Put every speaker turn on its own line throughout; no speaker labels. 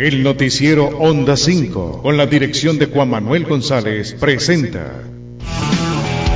El noticiero Onda 5, con la dirección de Juan Manuel González, presenta.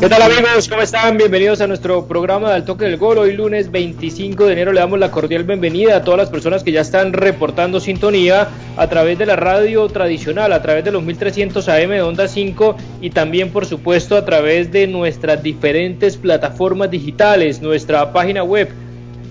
¿Qué tal amigos? ¿Cómo están? Bienvenidos a nuestro programa de Al Toque del Gol. Hoy lunes 25 de enero le damos la cordial bienvenida a todas las personas que ya están reportando sintonía a través de la radio tradicional, a través de los 1300 AM de Onda 5 y también por supuesto a través de nuestras diferentes plataformas digitales, nuestra página web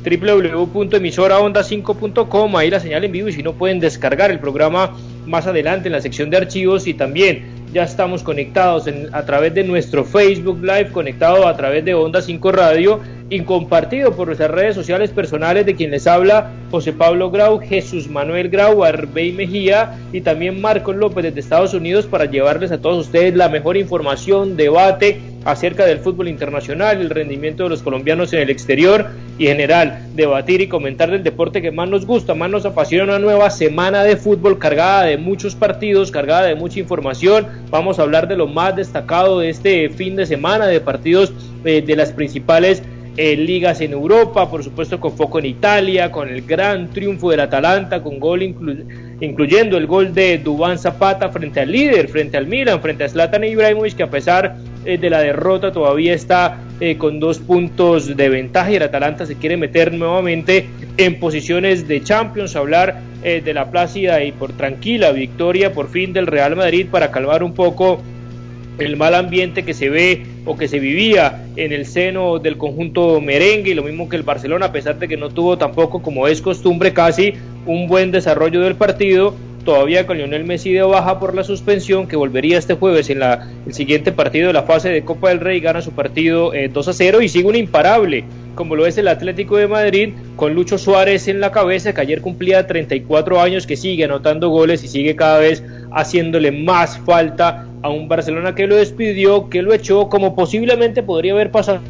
www.emisoraonda5.com, ahí la señal en vivo y si no pueden descargar el programa más adelante en la sección de archivos y también ya estamos conectados a través de nuestro Facebook Live, conectado a través de Onda 5 Radio y compartido por nuestras redes sociales personales de quien les habla José Pablo Grau, Jesús Manuel Grau, Arbey Mejía y también Marcos López desde Estados Unidos para llevarles a todos ustedes la mejor información, debate acerca del fútbol internacional, el rendimiento de los colombianos en el exterior y en general debatir y comentar del deporte que más nos gusta, más nos apasiona una nueva semana de fútbol cargada de muchos partidos, cargada de mucha información. Vamos a hablar de lo más destacado de este fin de semana, de partidos eh, de las principales eh, ligas en Europa, por supuesto con foco en Italia, con el gran triunfo del Atalanta, con gol incluyendo el gol de Dubán Zapata frente al líder, frente al Milan, frente a Zlatan Ibrahimovic, que a pesar eh, de la derrota todavía está eh, con dos puntos de ventaja y el Atalanta se quiere meter nuevamente en posiciones de Champions, hablar de la plácida y por tranquila victoria por fin del Real Madrid para calmar un poco el mal ambiente que se ve o que se vivía en el seno del conjunto merengue y lo mismo que el Barcelona, a pesar de que no tuvo tampoco, como es costumbre, casi un buen desarrollo del partido, todavía con Lionel Messi de baja por la suspensión, que volvería este jueves en la, el siguiente partido de la fase de Copa del Rey, gana su partido 2 eh, a 0 y sigue un imparable, como lo es el Atlético de Madrid, con Lucho Suárez en la cabeza, que ayer cumplía 34 años, que sigue anotando goles y sigue cada vez haciéndole más falta a un Barcelona que lo despidió, que lo echó, como posiblemente podría haber pasado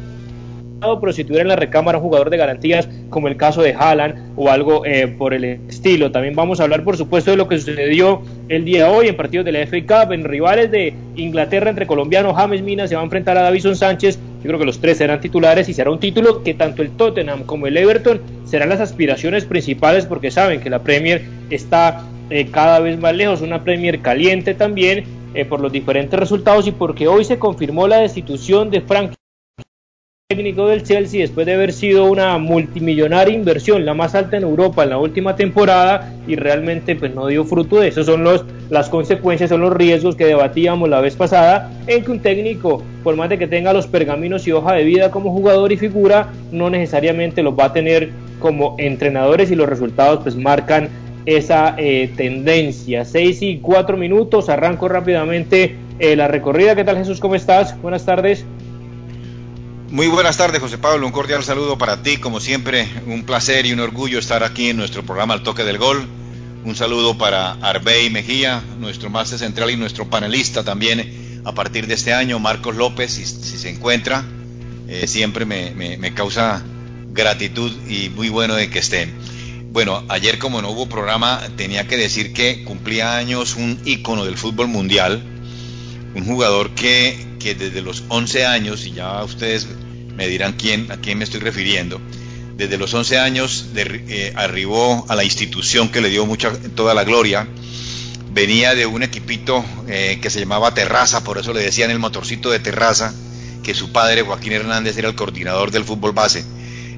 pero si tuviera en la recámara un jugador de garantías como el caso de Haaland o algo eh, por el estilo. También vamos a hablar, por supuesto, de lo que sucedió el día de hoy en partidos de la FA Cup, en rivales de Inglaterra entre colombianos. James Mina se va a enfrentar a Davison Sánchez. Yo creo que los tres serán titulares y será un título que tanto el Tottenham como el Everton serán las aspiraciones principales porque saben que la Premier está eh, cada vez más lejos, una Premier caliente también eh, por los diferentes resultados y porque hoy se confirmó la destitución de Frank técnico del Chelsea después de haber sido una multimillonaria inversión, la más alta en Europa en la última temporada y realmente pues no dio fruto de eso, son los, las consecuencias, son los riesgos que debatíamos la vez pasada en que un técnico, por más de que tenga los pergaminos y hoja de vida como jugador y figura, no necesariamente los va a tener como entrenadores y los resultados pues marcan esa eh, tendencia. 6 y 4 minutos, arranco rápidamente eh, la recorrida. ¿Qué tal Jesús? ¿Cómo estás? Buenas tardes.
Muy buenas tardes, José Pablo. Un cordial saludo para ti. Como siempre, un placer y un orgullo estar aquí en nuestro programa Al Toque del Gol. Un saludo para Arbey Mejía, nuestro máster central y nuestro panelista también a partir de este año, Marcos López, si, se encuentra. Eh, siempre me, me causa gratitud y muy bueno de que estén. Bueno, ayer como no hubo programa, tenía que decir que cumplía años un ícono del fútbol mundial, un jugador que, desde los 11 años, y ya ustedes me dirán quién, a quién me estoy refiriendo, desde los 11 años eh, arribó a la institución que le dio mucha, toda la gloria, venía de un equipito eh, que se llamaba Terraza, por eso le decían el motorcito de Terraza, que su padre Joaquín Hernández era el coordinador del fútbol base.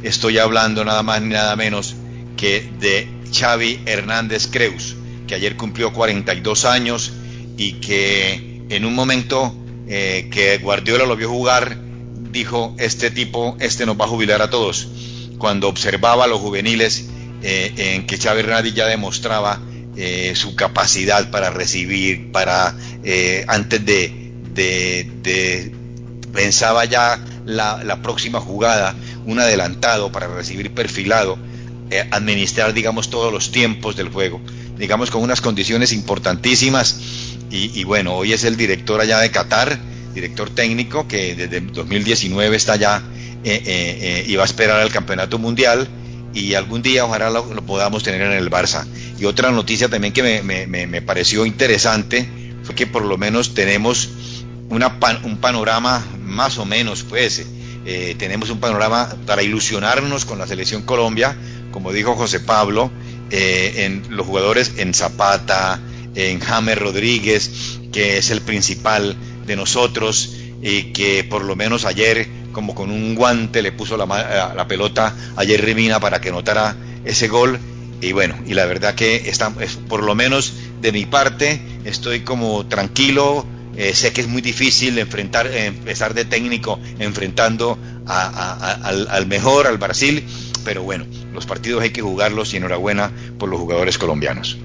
Estoy hablando nada más ni nada menos que de Xavi Hernández Creus, que ayer cumplió 42 años y que en un momento eh, que Guardiola lo vio jugar dijo, este tipo, este nos va a jubilar a todos. Cuando observaba a los juveniles eh, en que Chávez Hernández ya demostraba eh, su capacidad para recibir, para antes de, de, pensaba ya la, próxima jugada, un adelantado para recibir perfilado, administrar, digamos, todos los tiempos del juego, digamos, con unas condiciones importantísimas. Y, bueno, hoy es el director allá de Qatar, director técnico que desde 2019 está ya eh, eh, eh, y va a esperar al campeonato mundial y algún día ojalá lo, podamos tener en el Barça. Y otra noticia también que me, me, me pareció interesante fue que por lo menos tenemos una un panorama más o menos, pues, eh, tenemos un panorama para ilusionarnos con la selección Colombia, como dijo José Pablo, en los jugadores en Zapata, en James Rodríguez, que es el principal de nosotros y que por lo menos ayer, como con un guante, le puso la, eh, la pelota ayer Remina para que notara ese gol. Y bueno, y la verdad que está, por lo menos de mi parte, estoy como tranquilo. Eh, sé que es muy difícil enfrentar, empezar de técnico enfrentando al, al mejor, al Brasil, pero bueno, los partidos hay que jugarlos y enhorabuena por los jugadores colombianos.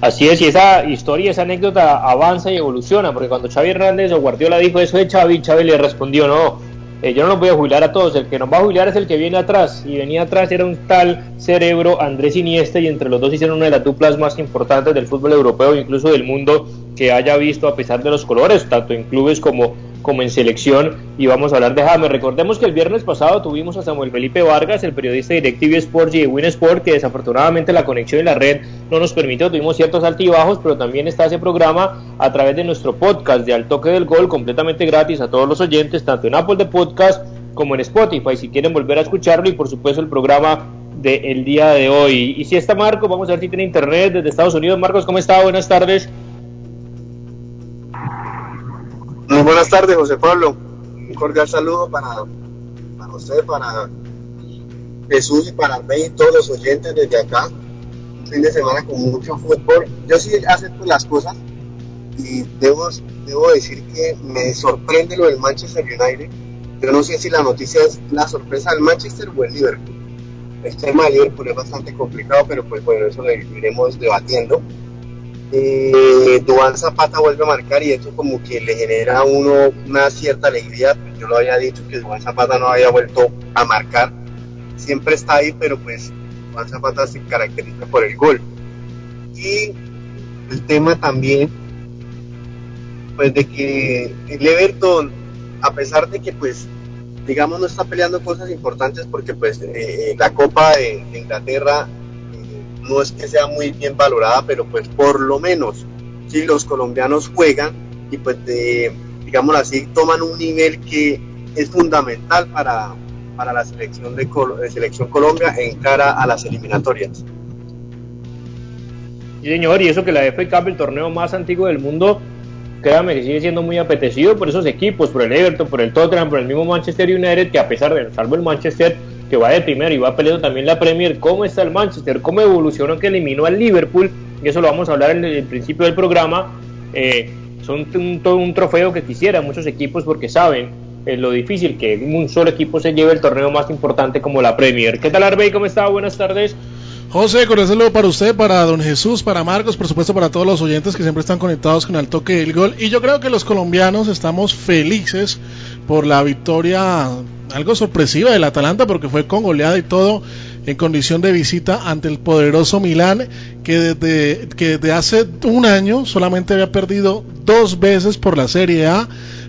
Así es, y esa historia, esa anécdota avanza y evoluciona, porque cuando Xavi Hernández o Guardiola dijo eso de Xavi, Xavi le respondió, no, eh, yo no los voy a jubilar a todos, el que nos va a jubilar es el que viene atrás, y venía atrás era un tal cerebro Andrés Iniesta, y entre los dos hicieron una de las duplas más importantes del fútbol europeo, incluso del mundo, que haya visto a pesar de los colores, tanto en clubes como como en selección y vamos a hablar de James. Recordemos que el viernes pasado tuvimos a Samuel Felipe Vargas, el periodista de DirecTV Sports y de Win Sport, que desafortunadamente la conexión y la red no nos permitió, tuvimos ciertos altibajos, pero también está ese programa a través de nuestro podcast de Al Toque del Gol, completamente gratis a todos los oyentes, tanto en Apple de Podcast como en Spotify, si quieren volver a escucharlo y por supuesto el programa del día de hoy. Y si está Marcos, vamos a ver si tiene internet desde Estados Unidos. Marcos, ¿cómo está? Buenas tardes.
Muy buenas tardes, José Pablo. Un cordial saludo para, para usted, para Jesús y para mí y todos los oyentes desde acá. Un fin de semana con mucho fútbol. Yo sí acepto las cosas y debo, debo decir que me sorprende lo del Manchester United. Yo no sé si la noticia es la sorpresa del Manchester o el Liverpool. El tema del Liverpool es bastante complicado, pero pues bueno, eso lo iremos debatiendo eh, Duan Zapata vuelve a marcar y esto como que le genera a uno una cierta alegría. Yo lo había dicho que Duan Zapata no había vuelto a marcar. Siempre está ahí, pero pues Duan Zapata se caracteriza por el gol. Y el tema también, pues de que el Everton, a pesar de que pues digamos no está peleando cosas importantes porque pues eh, la Copa de Inglaterra no es que sea muy bien valorada, pero pues por lo menos si los colombianos juegan y pues de, digamos así, toman un nivel que es fundamental para, para la selección de, selección Colombia en cara a las eliminatorias.
Sí, señor, y eso que la FA Cup, el torneo más antiguo del mundo, créame que sigue siendo muy apetecido por esos equipos, por el Everton, por el Tottenham, por el mismo Manchester United, que a pesar de, salvo el Manchester, que va de primero y va peleando también la Premier, cómo está el Manchester, cómo evolucionó que eliminó al Liverpool, y eso lo vamos a hablar en el, principio del programa, eh, son un, todo un trofeo que quisieran muchos equipos porque saben eh, lo difícil que un solo equipo se lleve el torneo más importante como la Premier. ¿Qué tal Arbey? ¿Cómo está? Buenas tardes.
José, con saludo para usted, para don Jesús, para Marcos, por supuesto para todos los oyentes que siempre están conectados con el toque del gol. Y yo creo que los colombianos estamos felices por la victoria algo sorpresiva del Atalanta porque fue con goleada y todo en condición de visita ante el poderoso Milán que desde, que desde hace un año solamente había perdido dos veces por la Serie A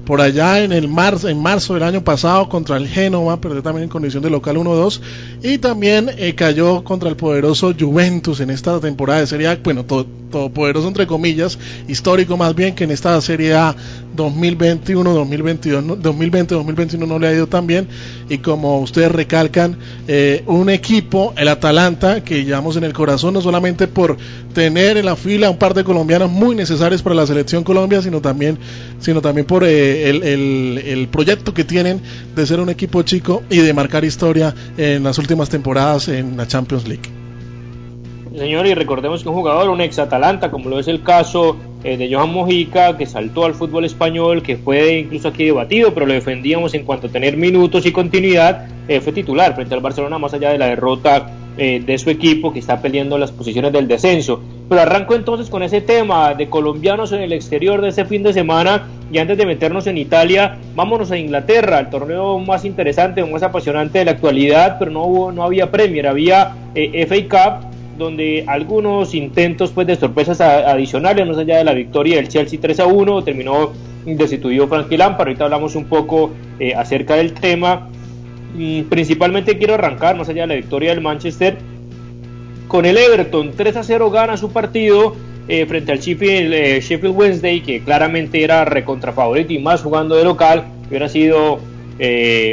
por allá en el marzo, en marzo del año pasado contra el Génova, perdió también en condición de local 1-2 y también eh, cayó contra el poderoso Juventus en esta temporada de Serie A, bueno, todo, poderoso entre comillas, histórico más bien que en esta Serie A 2021, 2022, 2020, 2021 no le ha ido tan bien y como ustedes recalcan, eh, un equipo, el Atalanta, que llevamos en el corazón no solamente por tener en la fila un par de colombianos muy necesarios para la selección Colombia, sino también, sino también por eh, el, el, proyecto que tienen de ser un equipo chico y de marcar historia en las últimas temporadas en la Champions League.
Señor, y recordemos que un jugador, un ex Atalanta, como lo es el caso eh, de Johan Mojica, que saltó al fútbol español, que fue incluso aquí debatido, pero lo defendíamos en cuanto a tener minutos y continuidad, eh, fue titular frente al Barcelona, más allá de la derrota eh, de su equipo que está peleando las posiciones del descenso. Pero arranco entonces con ese tema de colombianos en el exterior de ese fin de semana y antes de meternos en Italia, vámonos a Inglaterra, el torneo más interesante, más apasionante de la actualidad, pero no no había Premier, había FA Cup donde algunos intentos pues de sorpresas adicionales, más allá de la victoria del Chelsea 3 a 1, terminó destituido Frankie Lampard. Ahorita hablamos un poco eh, acerca del tema. Mm, principalmente quiero arrancar, más allá de la victoria del Manchester, con el Everton. 3 a 0 gana su partido eh, frente al Sheffield, eh, Sheffield, Wednesday, que claramente era recontra favorito y más jugando de local. Hubiera sido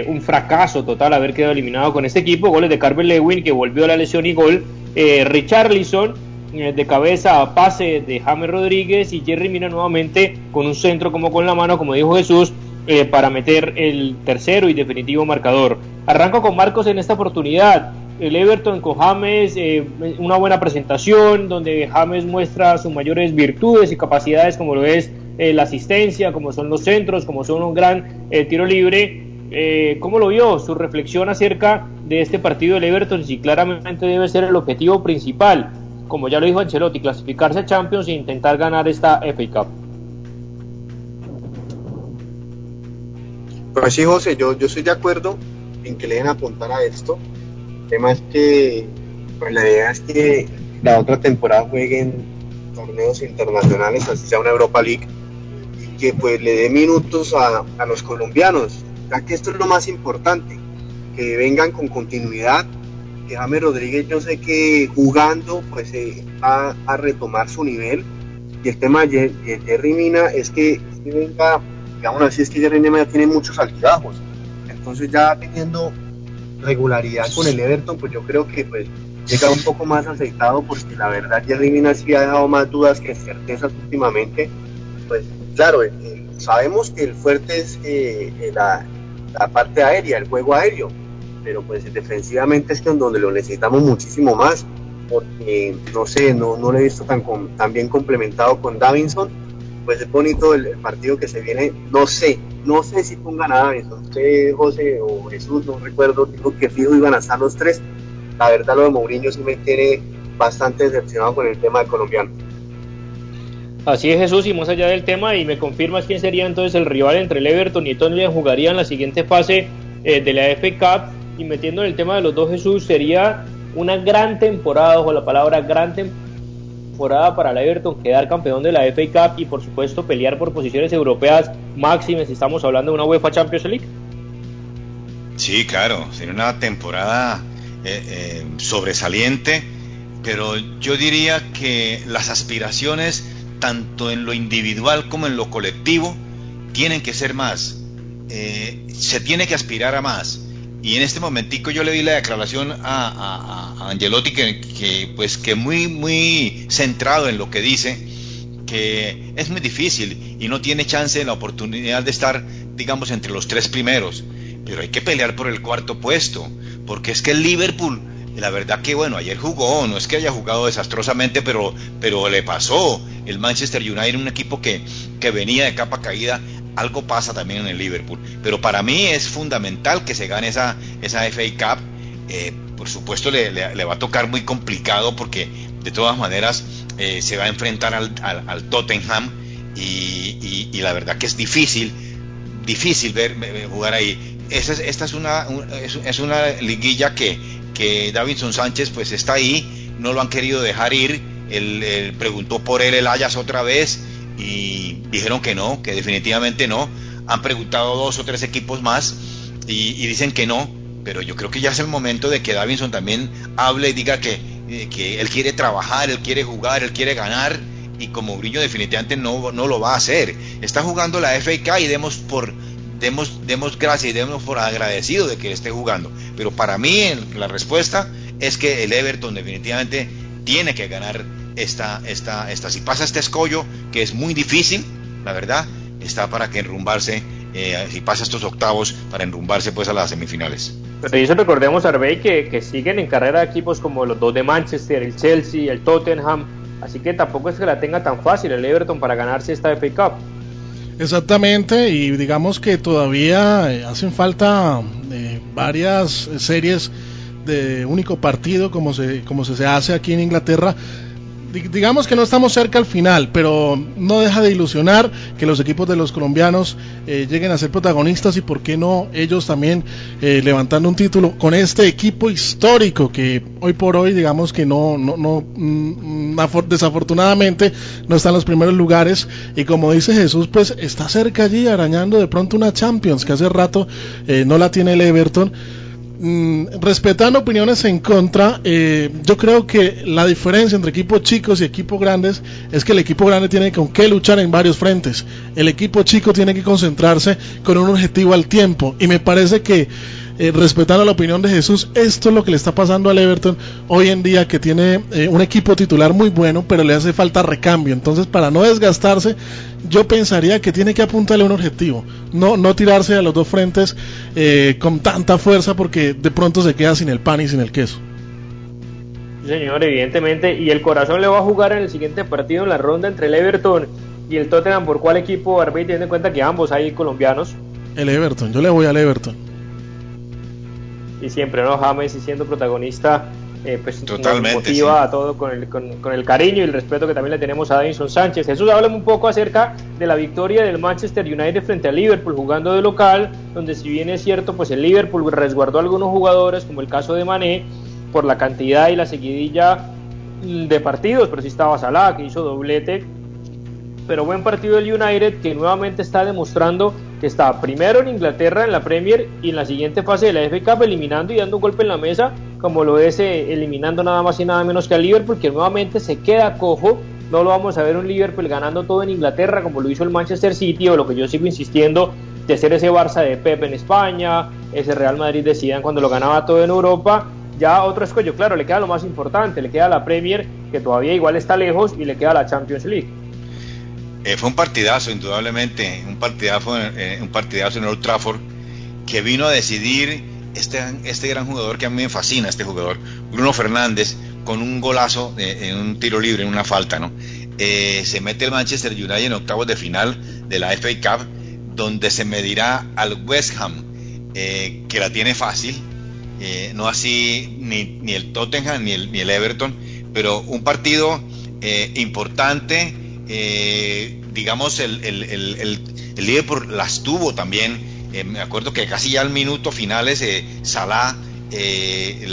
un fracaso total haber quedado eliminado con este equipo. Goles de Carver Lewin, que volvió a la lesión y gol eh, Richarlison eh, de cabeza a pase de James Rodríguez y Jerry Mina nuevamente con un centro como con la mano, como dijo Jesús, eh, para meter el tercero y definitivo marcador. Arranco con Marcos en esta oportunidad. El Everton con James, eh, una buena presentación donde James muestra sus mayores virtudes y capacidades como lo es la asistencia, como son los centros, como son un gran tiro libre eh, ¿cómo lo vio? Su reflexión acerca de este partido del Everton, si claramente debe ser el objetivo principal, como ya lo dijo Ancelotti, clasificarse a Champions e intentar ganar esta FA Cup.
Pues sí, José, yo, yo estoy de acuerdo en que le den apuntar a esto. El tema es que pues la idea es que la otra temporada jueguen torneos internacionales, así sea una Europa League, que pues le dé minutos a, a los colombianos ya que esto es lo más importante, que vengan con continuidad, que James Rodríguez yo sé que jugando pues eh, va a retomar su nivel. Y el tema de, Jerry Mina es que, venga, digamos así, es que Jerry Mina ya tiene muchos altibajos, entonces ya teniendo regularidad con el Everton pues yo creo que pues llega un poco más aceitado porque la verdad Jerry Mina sí ha dejado más dudas que certezas últimamente, pues claro, eh, sabemos que el fuerte es eh, la, la parte aérea, el juego aéreo, pero pues defensivamente es en donde lo necesitamos muchísimo más, porque no sé, no, no lo he visto tan, tan bien complementado con Davinson, pues es bonito el, partido que se viene, no sé, no sé si pongan a Davinson, usted José o Jesús, no recuerdo, digo que fijo iban a estar los tres, la verdad lo de Mourinho sí me tiene bastante decepcionado con el tema de colombiano.
Así es Jesús, y más allá del tema, y me confirmas quién sería entonces el rival entre el Everton y el jugaría en la siguiente fase eh, de la FA Cup, y metiendo en el tema de los dos Jesús, sería una gran temporada, ojo la palabra gran temporada para el Everton, quedar campeón de la FA Cup y por supuesto pelear por posiciones europeas máximas, si estamos hablando de una UEFA Champions League.
Sí, claro, sería una temporada eh, eh, sobresaliente, pero yo diría que las aspiraciones tanto en lo individual como en lo colectivo, tienen que ser más. Eh, se tiene que aspirar a más. Y en este momentico yo le di la declaración a, Angelotti que, pues que muy muy centrado en lo que dice que es muy difícil y no tiene chance en la oportunidad de estar digamos entre los tres primeros pero hay que pelear por el cuarto puesto porque es que el Liverpool la verdad que bueno, ayer jugó, no es que haya jugado desastrosamente, pero, pero le pasó. El Manchester United, un equipo que, que venía de capa caída, algo pasa también en el Liverpool. Pero para mí es fundamental que se gane esa, esa FA Cup. Eh, por supuesto le, le, va a tocar muy complicado porque de todas maneras eh, se va a enfrentar al, al, Tottenham y, y, la verdad que es difícil, difícil ver, jugar ahí. Esta es una, es una liguilla que, que Davinson Sánchez pues está ahí, no lo han querido dejar ir, él, preguntó por él el Ayas otra vez y dijeron que no, que definitivamente no, han preguntado dos o tres equipos más y, dicen que no, pero yo creo que ya es el momento de que Davinson también hable y diga que, eh, que él quiere trabajar, él quiere jugar, él quiere ganar y como Brillo definitivamente no, no lo va a hacer. Está jugando la FK y demos por demos, demos gracias y demos por agradecido de que esté jugando. Pero para mí la respuesta es que el Everton definitivamente tiene que ganar esta, esta, esta. Si pasa este escollo, que es muy difícil, la verdad, está para que enrumbarse, eh, si pasa estos octavos, para enrumbarse pues a las semifinales.
Pero eso recordemos, Arbey, que, que siguen en carrera equipos como los dos de Manchester, el Chelsea, el Tottenham, así que tampoco es que la tenga tan fácil el Everton para ganarse esta FA Cup.
Exactamente, y digamos que todavía eh, hacen falta eh, varias series de único partido como se, como se hace aquí en Inglaterra digamos que no estamos cerca al final, pero no deja de ilusionar que los equipos de los colombianos eh, lleguen a ser protagonistas y por qué no ellos también eh, levantando un título con este equipo histórico que hoy por hoy digamos que no, no, no mm, desafortunadamente no está en los primeros lugares. Y como dice Jesús pues está cerca allí arañando de pronto una Champions que hace rato eh, no la tiene el Everton Mm, respetando opiniones en contra, eh, yo creo que la diferencia entre equipos chicos y equipos grandes es que el equipo grande tiene con qué luchar en varios frentes. El equipo chico tiene que concentrarse con un objetivo al tiempo. Y me parece que eh, respetando la opinión de Jesús, esto es lo que le está pasando al Everton hoy en día, que tiene eh, un equipo titular muy bueno, pero le hace falta recambio. Entonces, para no desgastarse, yo pensaría que tiene que apuntarle un objetivo, no, no tirarse a los dos frentes eh, con tanta fuerza, porque de pronto se queda sin el pan y sin el queso.
señor, evidentemente, y el corazón le va a jugar en el siguiente partido en la ronda entre el Everton y el Tottenham. ¿Por cuál equipo, Arbey, teniendo en cuenta que ambos hay colombianos?
El Everton, yo le voy al Everton
y siempre, ¿no? James y siendo protagonista, eh, pues Totalmente, nos motiva a todo con el, con, el cariño y el respeto que también le tenemos a Davinson Sánchez. Jesús, háblame un poco acerca de la victoria del Manchester United frente al Liverpool jugando de local, donde si bien es cierto, pues el Liverpool resguardó a algunos jugadores, como el caso de Mané, por la cantidad y la seguidilla de partidos, pero sí estaba Salah, que hizo doblete, pero buen partido del United que nuevamente está demostrando que está primero en Inglaterra en la Premier y en la siguiente fase de la FA Cup eliminando y dando un golpe en la mesa como lo es eh, eliminando nada más y nada menos que al Liverpool que nuevamente se queda cojo no lo vamos a ver un Liverpool ganando todo en Inglaterra como lo hizo el Manchester City o lo que yo sigo insistiendo de ser ese Barça de Pep en España ese Real Madrid de Zidane cuando lo ganaba todo en Europa ya otro escollo, claro, le queda lo más importante, le queda la Premier, que todavía igual está lejos, y le queda la Champions League.
Eh, fue un partidazo, indudablemente, un partidazo, eh, un partidazo en Old Trafford que vino a decidir este, este gran jugador que a mí me fascina, este jugador, Bruno Fernández, con un golazo en un tiro libre, en una falta, ¿no? Eh, se mete el Manchester United en octavos de final de la FA Cup, donde se medirá al West Ham, que la tiene fácil, no así ni, ni, el Tottenham ni el, ni el Everton, pero un partido importante eh, digamos, el, el, el, el, Liverpool las tuvo también. Eh, me acuerdo que casi ya al minuto finales, eh, Salah, eh,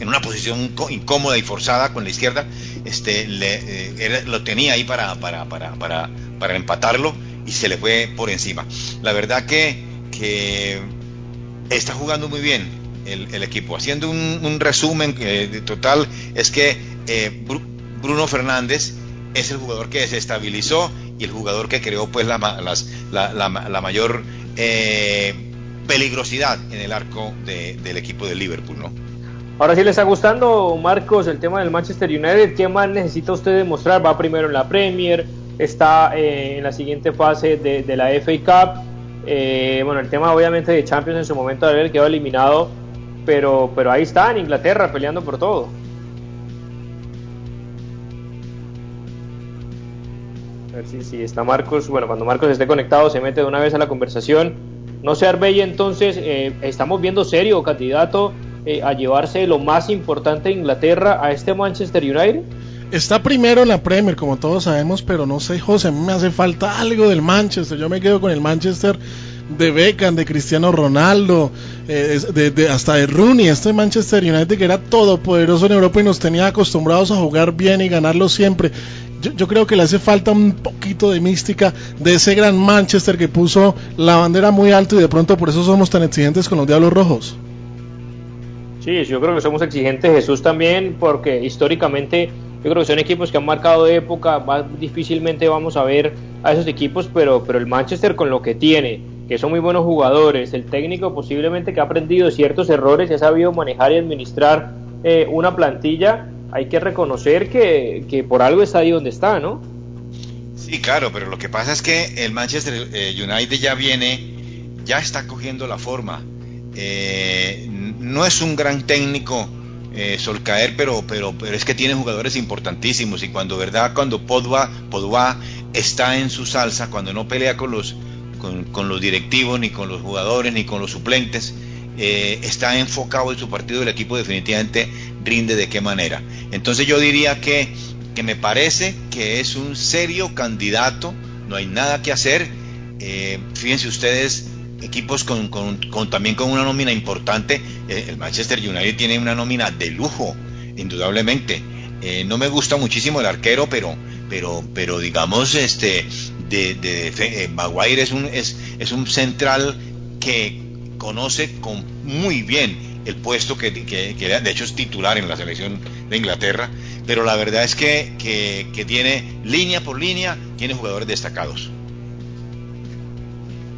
en una posición incómoda y forzada con la izquierda, este, le, lo tenía ahí para, para, para, para, para empatarlo y se le fue por encima. La verdad que, que está jugando muy bien el, equipo. Haciendo un, un resumen total, es que Bruno Fernández es el jugador que desestabilizó y el jugador que creó pues la, mayor eh, peligrosidad en el arco del equipo de Liverpool, ¿no?
Ahora sí le está gustando, Marcos, el tema del Manchester United. ¿Qué más necesita usted demostrar? Va primero en la Premier, está eh, en la siguiente fase de, la FA Cup. Eh, bueno, el tema obviamente de Champions en su momento de haber quedado eliminado, pero, pero ahí está en Inglaterra peleando por todo. A ver si, está Marcos. Bueno, cuando Marcos esté conectado se mete de una vez a la conversación. No sé, Arbey, entonces eh, estamos viendo serio candidato eh, a llevarse lo más importante de Inglaterra a este Manchester United.
Está primero en la Premier, como todos sabemos, pero no sé, José, me hace falta algo del Manchester. Yo me quedo con el Manchester de Beckham, de Cristiano Ronaldo, eh, de, hasta de Rooney, este Manchester United que era todopoderoso en Europa y nos tenía acostumbrados a jugar bien y ganarlo siempre yo, creo que le hace falta un poquito de mística de ese gran Manchester que puso la bandera muy alto y de pronto por eso somos tan exigentes con los Diablos Rojos.
Sí, yo creo que somos exigentes, Jesús también, porque históricamente yo creo que son equipos que han marcado de época, más difícilmente vamos a ver a esos equipos, pero, pero el Manchester con lo que tiene, que son muy buenos jugadores, el técnico posiblemente que ha aprendido ciertos errores ha sabido manejar y administrar eh, una plantilla, hay que reconocer que, por algo está ahí donde está, ¿no?
Sí, claro, pero lo que pasa es que el Manchester eh, United ya viene, ya está cogiendo la forma. Eh, no es un gran técnico eh, Solcaer, pero, pero, pero es que tiene jugadores importantísimos y cuando, ¿verdad? Cuando Podva, Podva está en su salsa, cuando no pelea con los, con, los directivos, ni con los jugadores, ni con los suplentes, eh, está enfocado en su partido, el equipo definitivamente rinde de qué manera. Entonces yo diría que, que me parece que es un serio candidato, no hay nada que hacer. Eh, fíjense ustedes, equipos con, también con una nómina importante. Eh, el Manchester United tiene una nómina de lujo, indudablemente. No me gusta muchísimo el arquero, pero, pero, pero digamos, este, de, de, eh, Maguire es un, es, es un central que conoce con muy bien el puesto que, que, que, de hecho es titular en la selección de Inglaterra, pero la verdad es que, que tiene línea por línea, tiene jugadores destacados.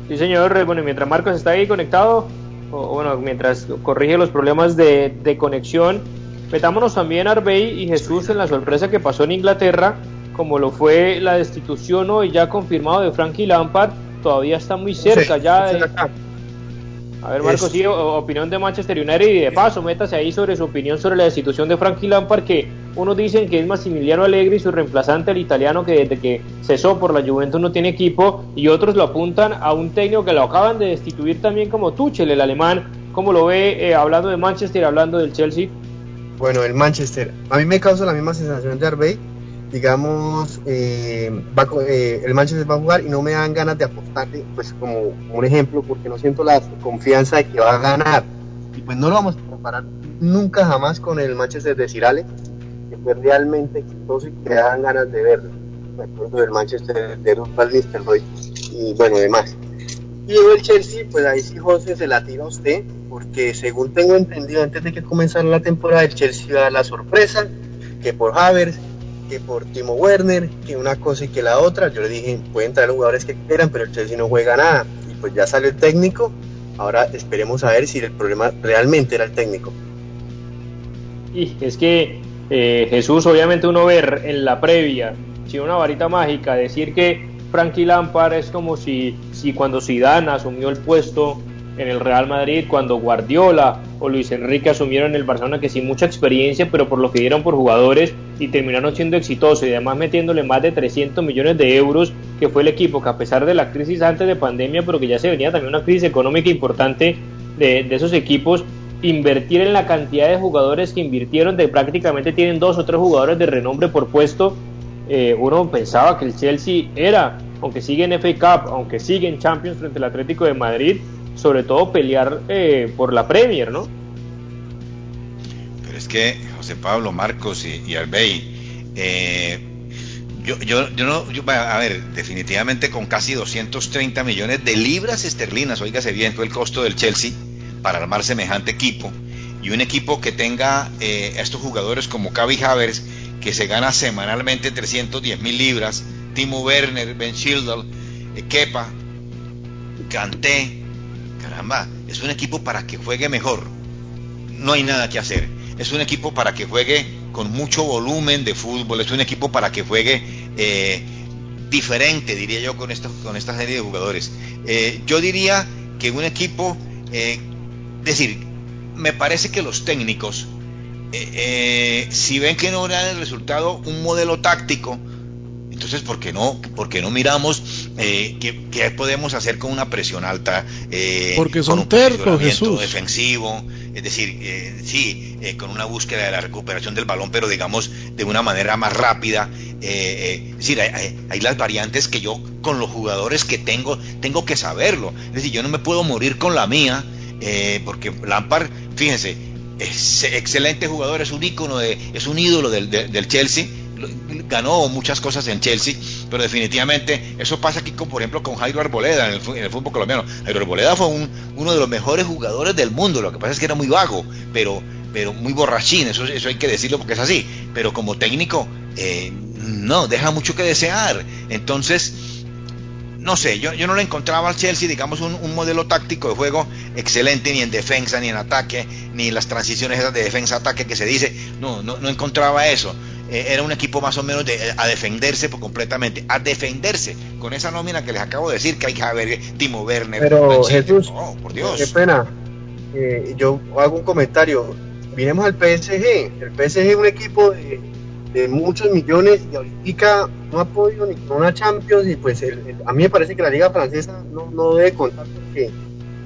Sí, señor. Bueno, mientras Marcos está ahí conectado, o bueno, mientras corrige los problemas de, de conexión, metámonos también Arbey y Jesús en la sorpresa que pasó en Inglaterra, como lo fue la destitución hoy ya confirmado de Frankie Lampard, todavía está muy cerca ya de, a ver, Marco, sí, opinión de Manchester United y de paso, métase ahí sobre su opinión sobre la destitución de Frankie Lampard, que unos dicen que es Massimiliano Allegri, su reemplazante, el italiano, que desde que cesó por la Juventus no tiene equipo, y otros lo apuntan a un técnico que lo acaban de destituir también como Tuchel, el alemán. ¿Cómo lo ve eh, hablando de Manchester, hablando del Chelsea?
Bueno, el Manchester, a mí me causa la misma sensación de Arbey, digamos, eh, eh, el Manchester va a jugar y no me dan ganas de apostarle, pues como un ejemplo, porque no siento la confianza de que va a ganar. Y pues no lo vamos a comparar nunca jamás con el Manchester de Cirale, que fue realmente exitoso y que dan ganas de verlo. Me acuerdo del Manchester de Van Nistelrooy y bueno, demás. Y el Chelsea, pues ahí sí José se la tira a usted, porque según tengo entendido, antes de que comenzara la temporada, el Chelsea iba a dar la sorpresa, que por Havers que por Timo Werner, que una cosa y que la otra. Yo le dije, pueden traer los jugadores que quieran, pero el Chelsea no juega nada. Y pues ya sale el técnico. Ahora esperemos a ver si el problema realmente era el técnico.
Y es que eh, Jesús, obviamente uno ver en la previa, si una varita mágica, decir que Frankie Lampard es como si, si cuando Zidane asumió el puesto en el Real Madrid, cuando Guardiola o Luis Enrique asumieron el Barcelona, que sin mucha experiencia, pero por lo que dieron por jugadores y terminaron siendo exitosos y además metiéndole más de 300 millones de euros, que fue el equipo que a pesar de la crisis antes de pandemia, pero que ya se venía también una crisis económica importante de, esos equipos, invertir en la cantidad de jugadores que invirtieron, de prácticamente tienen dos o tres jugadores de renombre por puesto, eh, uno pensaba que el Chelsea era, aunque sigue en FA Cup, aunque sigue en Champions frente al Atlético de Madrid, sobre todo pelear eh, por la Premier, ¿no?
Pero es que José Pablo, Marcos y, y eh, yo, yo, yo no, a ver, definitivamente con casi 230 millones de libras esterlinas, oígase bien, fue el costo del Chelsea para armar semejante equipo y un equipo que tenga eh, estos jugadores como Cavi Havers, que se gana semanalmente 310 mil libras, Timo Werner, Ben Schildel, Kepa, Kanté, es un equipo para que juegue mejor. No hay nada que hacer. Es un equipo para que juegue con mucho volumen de fútbol. Es un equipo para que juegue eh, diferente, diría yo, con esta, con esta serie de jugadores. Eh, yo diría que un equipo, eh, decir, me parece que los técnicos, si ven que no dan el resultado un modelo táctico, entonces, ¿por qué no, por no miramos eh, qué, podemos hacer con una presión alta?
Eh, Porque son con tercos, Jesús.
defensivo, es decir, eh, sí, eh, con una búsqueda de la recuperación del balón, pero digamos de una manera más rápida. es decir, hay, las variantes que yo con los jugadores que tengo, tengo que saberlo. Es decir, yo no me puedo morir con la mía, porque Lampard, fíjense, es excelente jugador, es un ícono, de, es un ídolo del, del Chelsea ganó muchas cosas en Chelsea, pero definitivamente eso pasa aquí, con, por ejemplo, con Jairo Arboleda en el, fútbol colombiano. Jairo Arboleda fue uno de los mejores jugadores del mundo, lo que pasa es que era muy vago, pero, pero muy borrachín, eso, eso hay que decirlo porque es así, pero como técnico, eh, no, deja mucho que desear. Entonces, no sé, yo, yo no le encontraba al Chelsea, digamos, un, un, modelo táctico de juego excelente, ni en defensa, ni en ataque, ni en las transiciones de defensa-ataque que se dice, no, no, no encontraba eso. Eh, era un equipo más o menos de, a defenderse por completamente, a defenderse con esa nómina que les acabo de decir, que hay Javier, Timo Werner.
Pero Jesús, por Dios. qué pena, eh, yo hago un comentario. miremos al PSG. El PSG es un equipo de, de muchos millones y ahorita no ha podido ni con una Champions y pues el- el- a mí me parece que la liga francesa no, no debe contar porque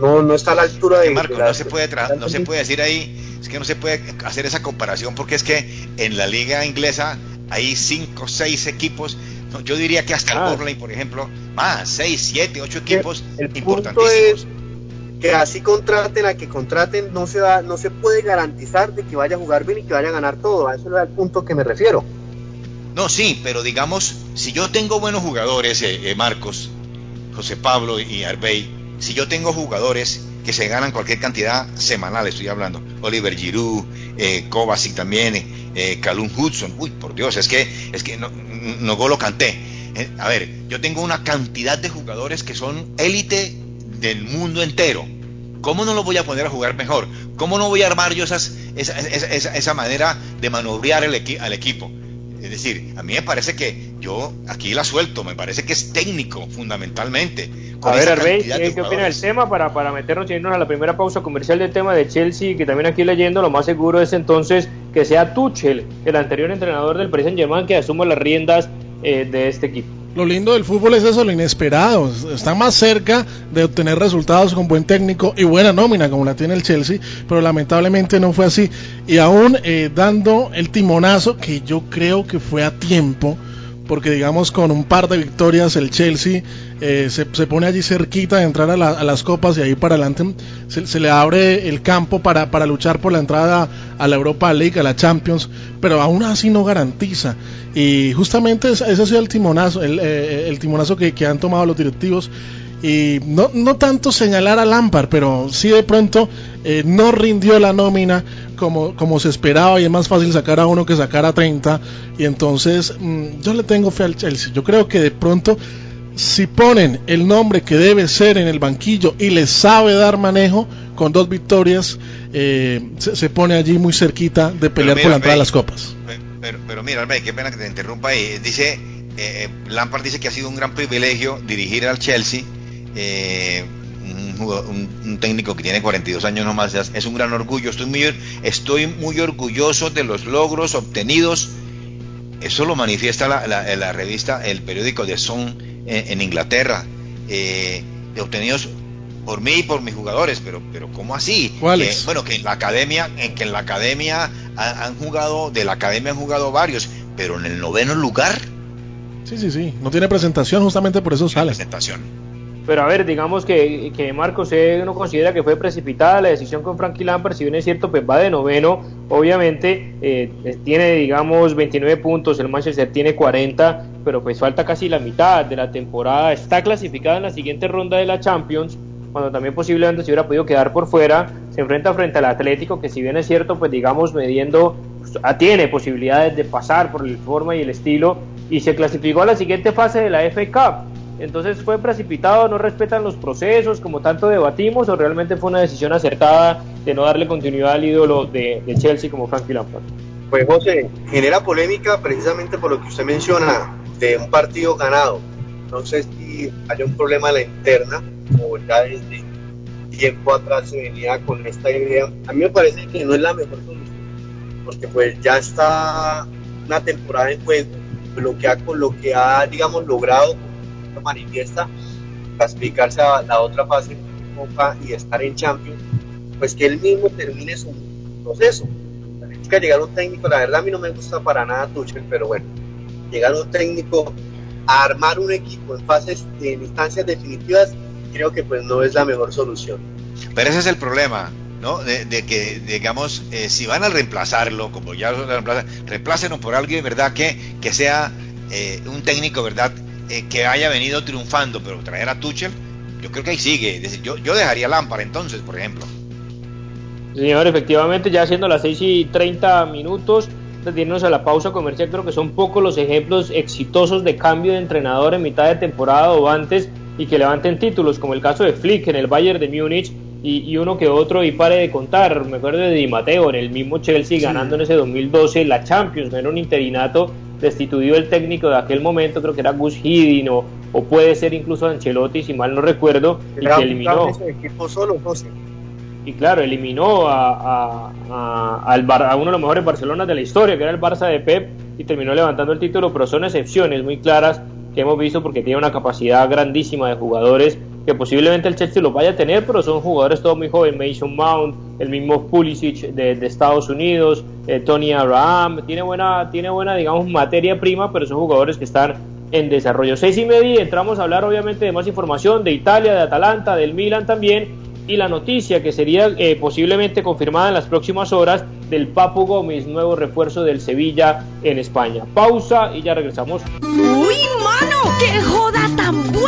no, no está a la altura de...
Marco,
de la-
no se puede tra- no se puede decir ahí, es que no se puede hacer esa comparación porque es que en la liga inglesa hay cinco, seis equipos, no, yo diría que hasta
Ah.
el Burnley, por ejemplo, más, seis, siete, ocho equipos
el punto
importantísimos.
que así contraten a que contraten no se da, no se puede garantizar de que vaya a jugar bien y que vaya a ganar todo. A eso es el punto que me refiero.
No, sí, pero digamos, si yo tengo buenos jugadores, eh, eh, Marcos, José Pablo y Arbey, si yo tengo jugadores que se ganan cualquier cantidad semanal, estoy hablando, Oliver Giroud, eh, Kovacic también, eh, eh, Calum Hudson, uy, por Dios, es que, es que no, no lo canté. Eh, a ver, yo tengo una cantidad de jugadores que son élite del mundo entero. ¿Cómo no lo voy a poner a jugar mejor? ¿Cómo no voy a armar yo esas, esa, esa, esa, esa manera de manobrear el al equipo? Es decir, a mí me parece que yo aquí la suelto, me parece que es técnico fundamentalmente.
A ver, Arbey, ¿qué, qué opina del tema para, para meternos y irnos a la primera pausa comercial del tema de Chelsea? Que también aquí leyendo, lo más seguro es entonces que sea Tuchel, el anterior entrenador del Paris Saint-Germain, que asuma las riendas eh, de este equipo.
Lo lindo del fútbol es eso, lo inesperado. Está más cerca de obtener resultados con buen técnico y buena nómina como la tiene el Chelsea, pero lamentablemente no fue así. Y aún eh, dando el timonazo que yo creo que fue a tiempo, porque digamos con un par de victorias el Chelsea eh, se, se pone allí cerquita de entrar a, la- a las copas y ahí para adelante se, le abre el campo para, para luchar por la entrada a la Europa League, a la Champions, pero aún así no garantiza. Y justamente ese ese ha sido el timonazo, el, eh, el timonazo que, que han tomado los directivos. Y no, no tanto señalar a Lampard, pero sí de pronto eh, no rindió la nómina como, como se esperaba y es más fácil sacar a uno que sacar a 30. Y entonces mm, yo le tengo fe al Chelsea. Yo creo que de pronto si ponen el nombre que debe ser en el banquillo y le sabe dar manejo con dos victorias, eh, se, se pone allí muy cerquita de pelear
mira,
por la entrada
Bey,
las copas.
Pero, pero mira, Albey, qué pena que te interrumpa ahí. Dice, eh, Lampard dice que ha sido un gran privilegio dirigir al Chelsea. eh, un, un- un técnico que tiene 42 años nomás, es es un gran orgullo. Estoy muy, estoy muy orgulloso de los logros obtenidos. Eso lo manifiesta la, la- la revista, el periódico de Sun en, en Inglaterra, eh, obtenidos por mí y por mis jugadores, pero, pero ¿cómo así? Que, bueno, que en la academia, en que en la academia ha- han jugado, de la academia han jugado varios, pero en el noveno lugar,
Sí, sí, sí. No tiene presentación, justamente por eso sale.
presentación.
Pero a ver, digamos que, que Marcos uno considera que fue precipitada la decisión con Frankie Lampard, si bien es cierto, pues va de noveno, obviamente eh, tiene, digamos, 29 puntos, el Manchester tiene 40, pero pues falta casi la mitad de la temporada, está clasificada en la siguiente ronda de la Champions, cuando también posiblemente se hubiera podido quedar por fuera, se enfrenta frente al Atlético, que si bien es cierto, pues digamos, mediendo, pues, tiene posibilidades de pasar por la forma y el estilo, y se clasificó a la siguiente fase de la FA Cup. Entonces fue precipitado, no respetan los procesos, como tanto debatimos, o realmente fue una decisión acertada de no darle continuidad al ídolo de, Chelsea como Frankie Lampard.
Pues José, genera polémica precisamente por lo que usted menciona de un partido ganado. No sé si hay un problema a la interna o ya desde tiempo atrás se venía con esta idea. A mí me parece que no es la mejor solución, porque pues ya está una temporada en juego, lo que ha, lo que ha digamos, logrado, lo manifiesta, clasificarse a la otra fase de Copa y estar en Champions, pues que él mismo termine su proceso que llegar un técnico, la verdad a mí no me gusta para nada Tuchel, pero bueno, llegar un técnico a armar un equipo en fases, en instancias definitivas, creo que pues no es la mejor solución.
Pero ese es el problema, ¿no? De, de que, digamos, eh, si van a reemplazarlo, como ya lo reemplazan, reemplácenlo por alguien, ¿verdad? Que, que sea eh, un técnico, ¿verdad? Eh, que haya venido triunfando, pero traer a Tuchel, yo creo que ahí sigue. Es decir, yo, yo dejaría Lampard entonces, por ejemplo.
Señor, efectivamente, ya siendo las 6 y 30 minutos, de irnos a la pausa comercial, creo que son pocos los ejemplos exitosos de cambio de entrenador en mitad de temporada o antes y que levanten títulos, como el caso de Flick en el Bayern de Múnich y, y uno que otro, y pare de contar. Me acuerdo de Di Matteo en el mismo Chelsea ganando en ese 2012 la Champions, no era un interinato, destituido el técnico de aquel momento, creo que era Gus Hiddink o, o puede ser incluso Ancelotti, si mal no recuerdo, y que eliminó.
ese equipo solo,
y claro, eliminó a, a, uno de los mejores Barcelonas de la historia, que era el Barça de Pep, y terminó levantando el título, pero son excepciones muy claras que hemos visto porque tiene una capacidad grandísima de jugadores que posiblemente el Chelsea los vaya a tener, pero son jugadores todos muy jóvenes, Mason Mount, el mismo Pulisic de, Estados Unidos, eh, Tony Abraham, tiene buena, tiene buena, digamos, materia prima, pero son jugadores que están en desarrollo. Seis y media entramos a hablar obviamente de más información de Italia, de Atalanta, del Milan también, y la noticia que sería eh, posiblemente confirmada en las próximas horas del Papu Gómez, nuevo refuerzo del Sevilla en España. Pausa y ya regresamos.
¡Uy, mano! ¡Qué joda tan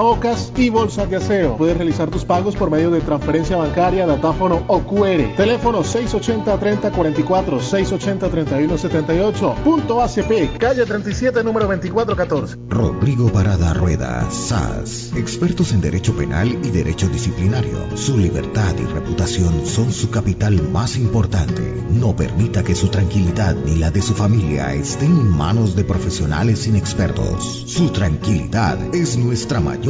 tapabocas y bolsas de aseo. Puedes realizar tus pagos por medio de transferencia bancaria, datáfono o QR. Teléfono 680-3044, 680-3178. Punto ACP, calle 37, número 2414.
Rodrigo Parada Rueda, SAS expertos en derecho penal y derecho disciplinario. Su libertad y reputación son su capital más importante. No permita que su tranquilidad ni la de su familia estén en manos de profesionales inexpertos. Su tranquilidad es nuestra mayor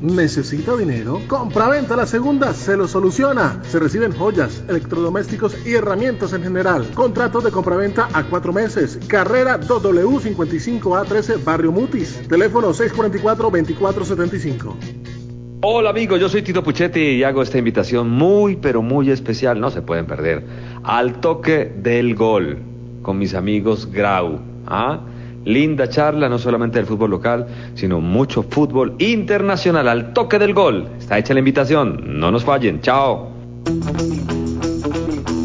¿Necesita dinero? Compra-venta la segunda se lo soluciona. Se reciben joyas, electrodomésticos y herramientas en general. Contrato de compraventa a cuatro meses. Carrera 2W55A13 Barrio Mutis. Teléfono 644-2475.
Hola amigos, yo soy Tito Puchetti y hago esta invitación muy pero muy especial, no se pueden perder, al toque del gol con mis amigos Grau. ¿ah? Linda charla, no solamente del fútbol local, sino mucho fútbol internacional al toque del gol. Está hecha la invitación, no nos fallen, chao.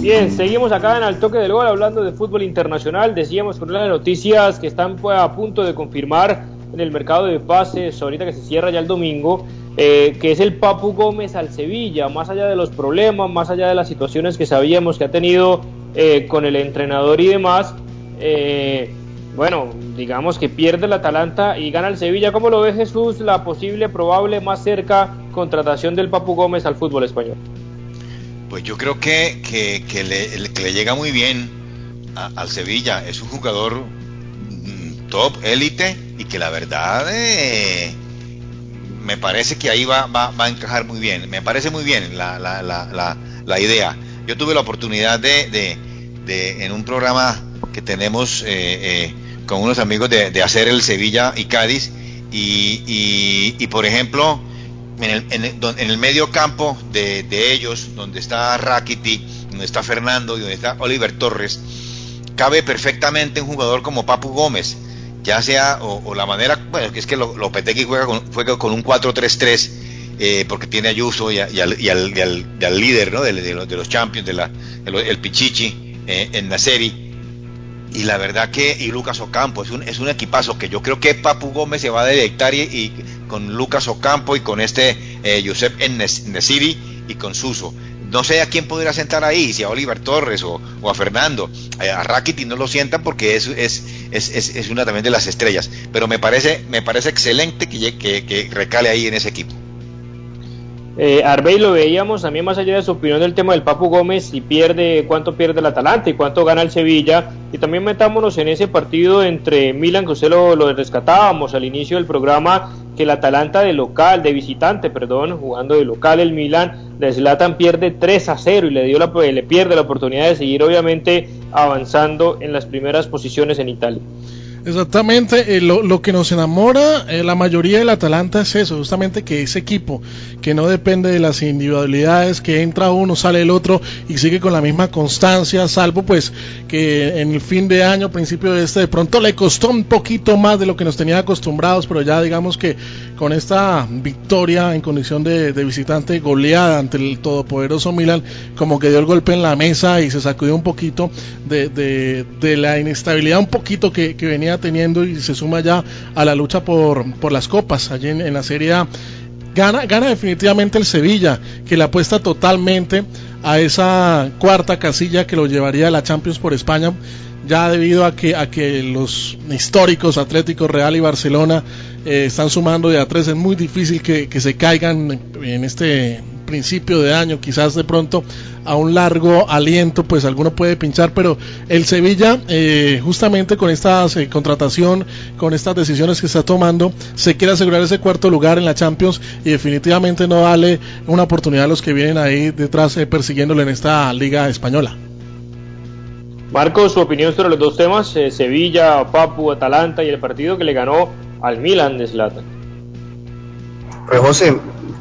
Bien, seguimos acá en Al Toque del Gol hablando de fútbol internacional. Decíamos con las noticias que están pues, a punto de confirmar en el mercado de pases, ahorita que se cierra ya el domingo, eh, que es el Papu Gómez al Sevilla, más allá de los problemas, más allá de las situaciones que sabíamos que ha tenido eh, con el entrenador y demás. Eh, bueno, digamos que pierde el Atalanta y gana el Sevilla. ¿Cómo lo ve Jesús la posible, probable, más cerca contratación del Papu Gómez al fútbol español?
Pues yo creo que, que, le, llega muy bien al Sevilla. Es un jugador mm, top, élite, y que la verdad eh, me parece que ahí va, va, a encajar muy bien. Me parece muy bien la, la, la, la idea. Yo tuve la oportunidad de, de, de en un programa que tenemos eh, eh, con unos amigos de, hacer el Sevilla y Cádiz. Y, por ejemplo, en el, en el, medio campo de, ellos, donde está Rakiti, donde está Fernando y donde está Oliver Torres, cabe perfectamente un jugador como Papu Gómez, ya sea o, la manera, bueno, es que Lopetegui juega con, juega con un 4-3-3. Eh, porque tiene a Ayuso y, al, y, al, líder ¿no? de, los Champions, de la, el, Pichichi en Naseri, y la verdad que, y Lucas Ocampo, es un, es un equipazo que yo creo que Papu Gómez se va a deleitar y, y con Lucas Ocampo y con este eh, Josep Nesiri y con Suso. No sé a quién podría sentar ahí, si a Oliver Torres o, o a Fernando. Eh, a Rakiti no lo sientan porque es, es, es, es, una también de las estrellas. Pero me parece, me parece excelente que, que, que recale ahí en ese equipo.
Eh, Arbey lo veíamos también más allá de su opinión del tema del Papu Gómez y pierde cuánto pierde el Atalanta y cuánto gana el Sevilla. Y también metámonos en ese partido entre Milan que usted lo, rescatábamos al inicio del programa que el Atalanta de local de visitante perdón jugando de local el Milan de Zlatan pierde 3 a 0 y le dio la, le pierde la oportunidad de seguir obviamente avanzando en las primeras posiciones en Italia
Exactamente, eh, lo, lo, que nos enamora eh, la mayoría del Atalanta es eso, justamente que ese equipo que no depende de las individualidades, que entra uno, sale el otro y sigue con la misma constancia, salvo pues que en el fin de año, principio de este, de pronto le costó un poquito más de lo que nos tenía acostumbrados, pero ya digamos que con esta victoria en condición de, de visitante goleada ante el todopoderoso Milan, como que dio el golpe en la mesa y se sacudió un poquito de, de, de la inestabilidad un poquito que, que venía teniendo y se suma ya a la lucha por, por las copas allí en, la Serie A. Gana, gana definitivamente el Sevilla, que le apuesta totalmente a esa cuarta casilla que lo llevaría a la Champions por España, ya debido a que, a que los históricos Atléticos Real y Barcelona eh, están sumando de a tres, es muy difícil que, que se caigan en este principio de año, quizás de pronto a un largo aliento, pues alguno puede pinchar, pero el Sevilla, eh, justamente con esta eh, contratación, con estas decisiones que está tomando, se quiere asegurar ese cuarto lugar en la Champions y definitivamente no vale una oportunidad a los que vienen ahí detrás eh, persiguiéndolo en esta liga española.
Marcos, su opinión sobre los dos temas, eh, Sevilla, Papu, Atalanta y el partido que le ganó al Milan de Zlatan.
Pues José,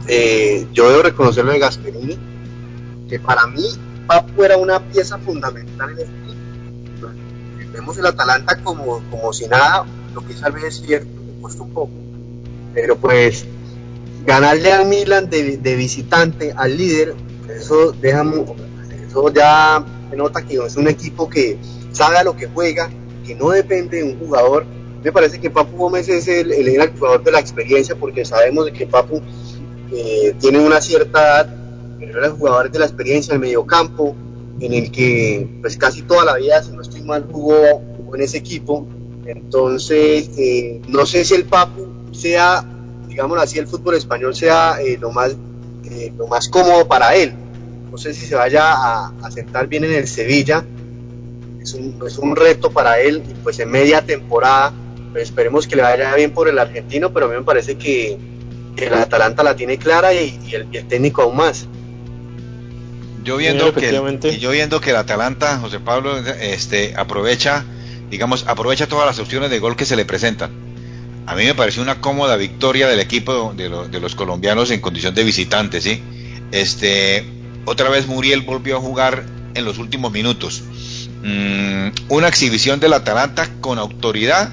eh, yo debo reconocerlo de Gasperini, que para mí Papu era una pieza fundamental en este equipo. Vemos el Atalanta como, como si nada, lo que tal vez es cierto, me cuesta un poco, pero pues ganarle al Milan de, de visitante, al líder, eso deja eso ya nota que es un equipo que sabe lo que juega, que no depende de un jugador. Me parece que Papu Gómez es el, el, el jugador de la experiencia porque sabemos que Papu eh, tiene una cierta edad, pero era el jugador de la experiencia en el mediocampo, en el que pues casi toda la vida, si no estoy mal, jugó, en ese equipo. Entonces, eh, no sé si el Papu sea, digamos así, el fútbol español sea eh, lo, más, eh, lo más cómodo para él. No sé si se vaya a, a sentar bien en el Sevilla. Es un, es un reto para él, pues en media temporada, pues esperemos que le vaya bien por el argentino, pero a mí me parece que, el Atalanta la tiene clara y, y, el, y el, técnico aún más.
Yo viendo, sí, que el, yo viendo que el Atalanta, José Pablo, este, aprovecha, digamos, aprovecha todas las opciones de gol que se le presentan. A mí me pareció una cómoda victoria del equipo de, lo, de los colombianos en condición de visitante, ¿sí? Este, otra vez Muriel volvió a jugar en los últimos minutos. Mm, una exhibición del Atalanta con autoridad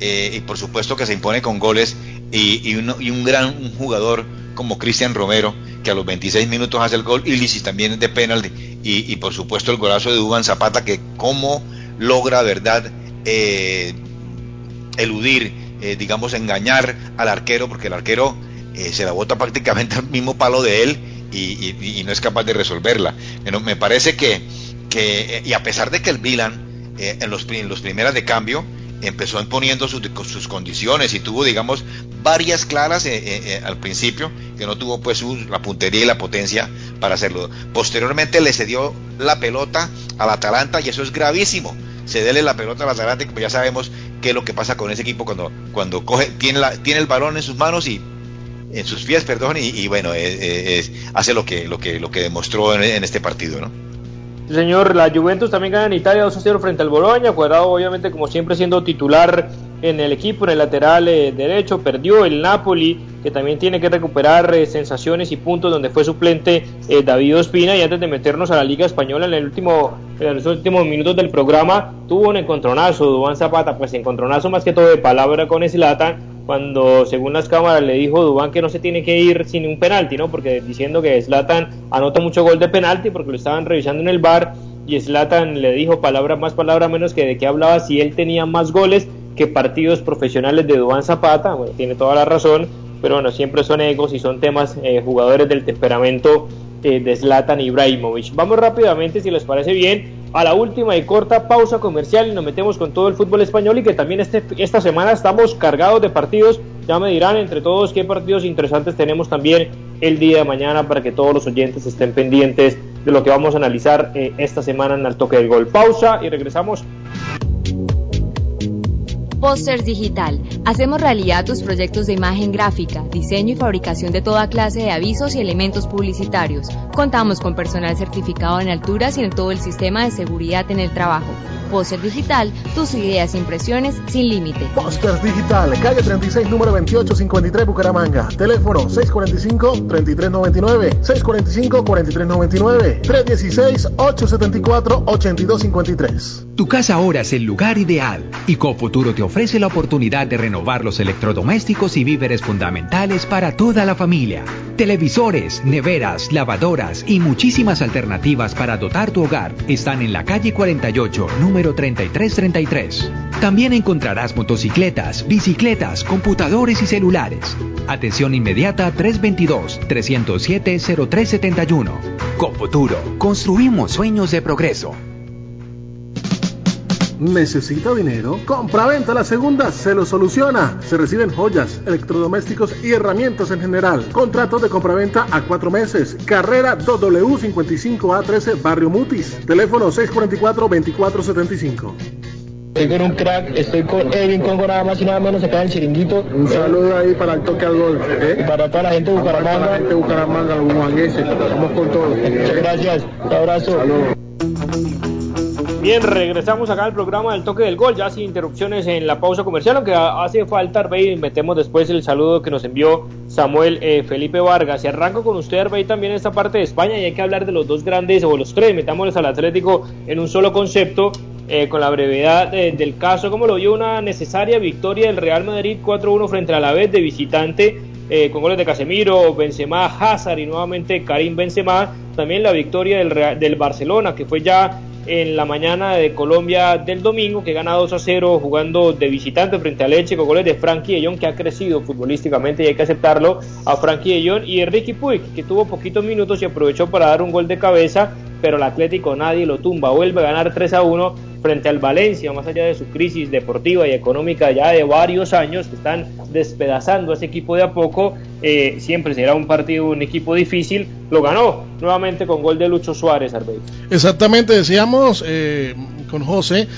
eh, y por supuesto que se impone con goles y, y, uno, y un gran un jugador como Cristian Romero, que a los 26 minutos hace el gol, y Lisis también de penalti, y, y, por supuesto el golazo de Duban Zapata, que cómo logra, ¿verdad?, eh, eludir, eh, digamos, engañar al arquero, porque el arquero eh, se la bota prácticamente al mismo palo de él y, no es capaz de resolverla. Me parece que, que, y a pesar de que el Milan, eh, en, los, en los primeras de cambio, empezó imponiendo sus, sus, condiciones y tuvo, digamos, varias claras eh, eh, al principio, que no tuvo pues la puntería y la potencia para hacerlo. Posteriormente le cedió la pelota al Atalanta y eso es gravísimo. Cederle la pelota al Atalanta como ya sabemos qué es lo que pasa con ese equipo cuando, cuando coge, tiene, la, tiene el balón en sus manos y en sus pies, perdón, y, y bueno, hace lo que, lo que, lo que demostró en, en este partido, ¿no?
Señor, la Juventus también gana en Italia 2 a 0 frente al Boloña. Cuadrado, obviamente, como siempre, siendo titular en el equipo, en el lateral eh, derecho. Perdió el Napoli, que también tiene que recuperar eh, sensaciones y puntos donde fue suplente eh, David Ospina. Y antes de meternos a la Liga Española, en, el último, en los últimos minutos del programa, tuvo un encontronazo. Dubán Zapata, pues encontronazo más que todo de palabra con Slatan cuando según las cámaras le dijo Dubán que no se tiene que ir sin un penalti, ¿no? Porque diciendo que Zlatan anota mucho gol de penalti porque lo estaban revisando en el bar y Zlatan le dijo palabra más, palabra menos que de que hablaba si él tenía más goles que partidos profesionales de Duván Zapata, bueno, tiene toda la razón, pero bueno, siempre son egos y son temas eh, jugadores del temperamento eh, de Zlatan Ibrahimovic. Vamos rápidamente, si les parece bien, a la última y corta pausa comercial y nos metemos con todo el fútbol español y que también este, esta semana estamos cargados de partidos. Ya me dirán entre todos qué partidos interesantes tenemos también el día de mañana para que todos los oyentes estén pendientes de lo que vamos a analizar eh, esta semana en el toque del gol. Pausa y regresamos
Posters Digital. Hacemos realidad tus proyectos de imagen gráfica, diseño y fabricación de toda clase de avisos y elementos publicitarios. Contamos con personal certificado en alturas y en todo el sistema de seguridad en el trabajo. Posters Digital, tus ideas e impresiones sin límite.
Posters Digital, calle 36, número 2853, Bucaramanga. Teléfono 645-3399, 645-4399, 316-874-8253.
Tu casa ahora es el lugar ideal y Cofuturo te ofrece la oportunidad de renovar los electrodomésticos y víveres fundamentales para toda la familia. Televisores, neveras, lavadoras y muchísimas alternativas para dotar tu hogar están en la calle 48, número 3333. También encontrarás motocicletas, bicicletas, computadores y celulares. Atención inmediata 322-307-0371. Cofuturo, construimos sueños de progreso.
¿Necesita dinero? Compraventa La Segunda se lo soluciona. Se reciben joyas, electrodomésticos y herramientas en general. Contratos de compraventa a cuatro meses. Carrera 2W55A13 Barrio Mutis. Teléfono 644-2475.
Estoy con un crack, estoy con Edwin Congo nada más y nada menos acá en el chiringuito.
Un saludo ahí para el toque al gol. ¿eh?
Y para toda la gente de Bucaramanga.
Para la gente de Bucaramanga, los bumangueses. Vamos con todo.
Muchas gracias. Un abrazo.
Saludos.
Bien, regresamos acá al programa del toque del gol, ya sin interrupciones en la pausa comercial, aunque hace falta, Arbey, metemos después el saludo que nos envió Samuel eh, Felipe Vargas. Y arranco con usted, Arbey, también esta parte de España, y hay que hablar de los dos grandes, o los tres, metámosles al Atlético en un solo concepto, eh, con la brevedad eh, del caso, como lo vio una necesaria victoria del Real Madrid 4-1 frente a la vez de visitante. Eh, con goles de Casemiro, Benzema, Hazard y nuevamente Karim Benzema, también la victoria del, Real- del Barcelona, que fue ya en la mañana de Colombia del domingo, que gana 2 a 0 jugando de visitante frente a Leche con goles de Frankie de que ha crecido futbolísticamente y hay que aceptarlo, a Frankie de Jong y Enrique Puig, que tuvo poquitos minutos y aprovechó para dar un gol de cabeza, pero el Atlético nadie lo tumba, vuelve a ganar 3 a 1 frente al Valencia, más allá de su crisis deportiva y económica ya de varios años, que están despedazando a ese equipo de a poco, eh, siempre será un partido, un equipo difícil, lo ganó nuevamente con gol de Lucho Suárez, Arbey.
Exactamente, decíamos eh, con José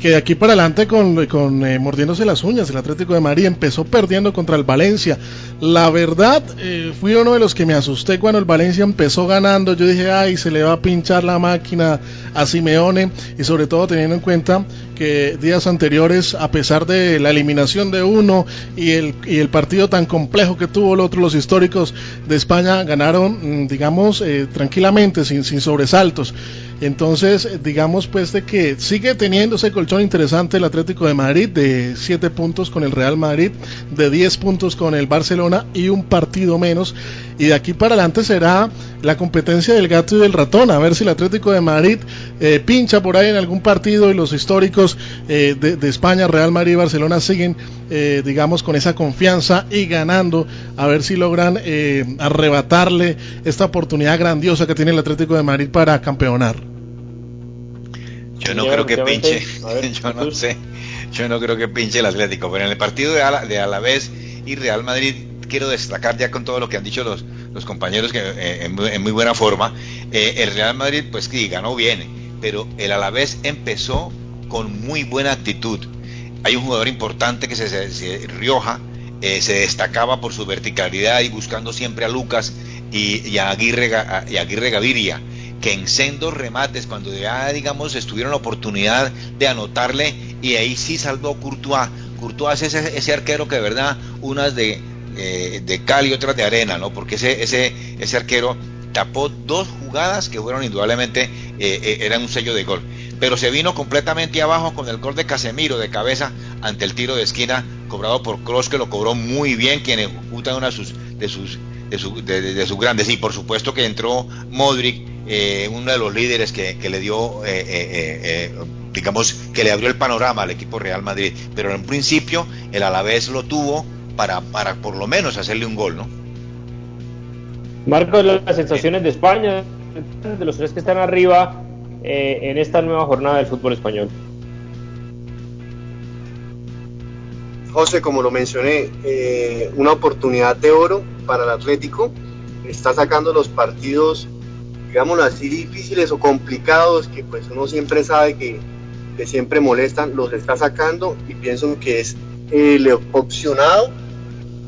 que de aquí para adelante con, eh, mordiéndose las uñas el Atlético de Madrid empezó perdiendo contra el Valencia. La verdad, eh, fui uno de los que me asusté cuando el Valencia empezó ganando. Yo dije, ay, se le va a pinchar la máquina a Simeone y sobre todo teniendo en cuenta que días anteriores, a pesar de la eliminación de uno y el, y el partido tan complejo que tuvo el otro, los históricos de España ganaron, mm, digamos, eh, tranquilamente, sin sobresaltos. Entonces, digamos pues de que sigue teniendo ese colchón interesante el Atlético de Madrid de 7 puntos con el Real Madrid, de 10 puntos con el Barcelona y un partido menos. Y de aquí para adelante será la competencia del gato y del ratón, a ver si el Atlético de Madrid eh, pincha por ahí en algún partido y los históricos eh, de, de España, Real Madrid y Barcelona siguen, eh, digamos, con esa confianza y ganando, a ver si logran eh, arrebatarle esta oportunidad grandiosa que tiene el Atlético de Madrid para campeonar.
Yo no creo que pinche, yo no sé, yo no creo que pinche el Atlético, pero en el partido de, Ala- de Alavés y Real Madrid quiero destacar ya con todo lo que han dicho los, compañeros que eh, en, muy- en muy buena forma, eh, el Real Madrid pues sí, ganó bien, pero el Alavés empezó con muy buena actitud. Hay un jugador importante que se, se- Rioja, eh, se destacaba por su verticalidad y buscando siempre a Lucas y, y a Aguirre, Ga- y a Aguirre Gaviria que en sendos remates, cuando ya digamos estuvieron la oportunidad de anotarle, y ahí sí salvó Courtois. Courtois es ese, ese arquero que de verdad, unas de, eh, de cal y otras de arena, ¿no? Porque ese, ese, ese arquero tapó dos jugadas que fueron indudablemente, eh, eh, eran un sello de gol. Pero se vino completamente abajo con el gol de Casemiro de cabeza ante el tiro de esquina cobrado por Kroos, que lo cobró muy bien, quien ejecuta una de sus, de sus, de, su- de- sus grandes. Y por supuesto que entró Modric eh, uno de los líderes que, le dio, digamos, que le abrió el panorama al equipo Real Madrid. Pero en principio el Alavés lo tuvo para, para por lo menos hacerle un gol, ¿no?
Marcos, las sensaciones de España, de los tres que están arriba en esta nueva jornada del fútbol español.
José, como lo mencioné, eh, una oportunidad de oro para el Atlético. Está sacando los partidos, digámoslo así, difíciles o complicados, que pues uno siempre sabe que, siempre molestan, los está sacando y pienso que es el opcionado,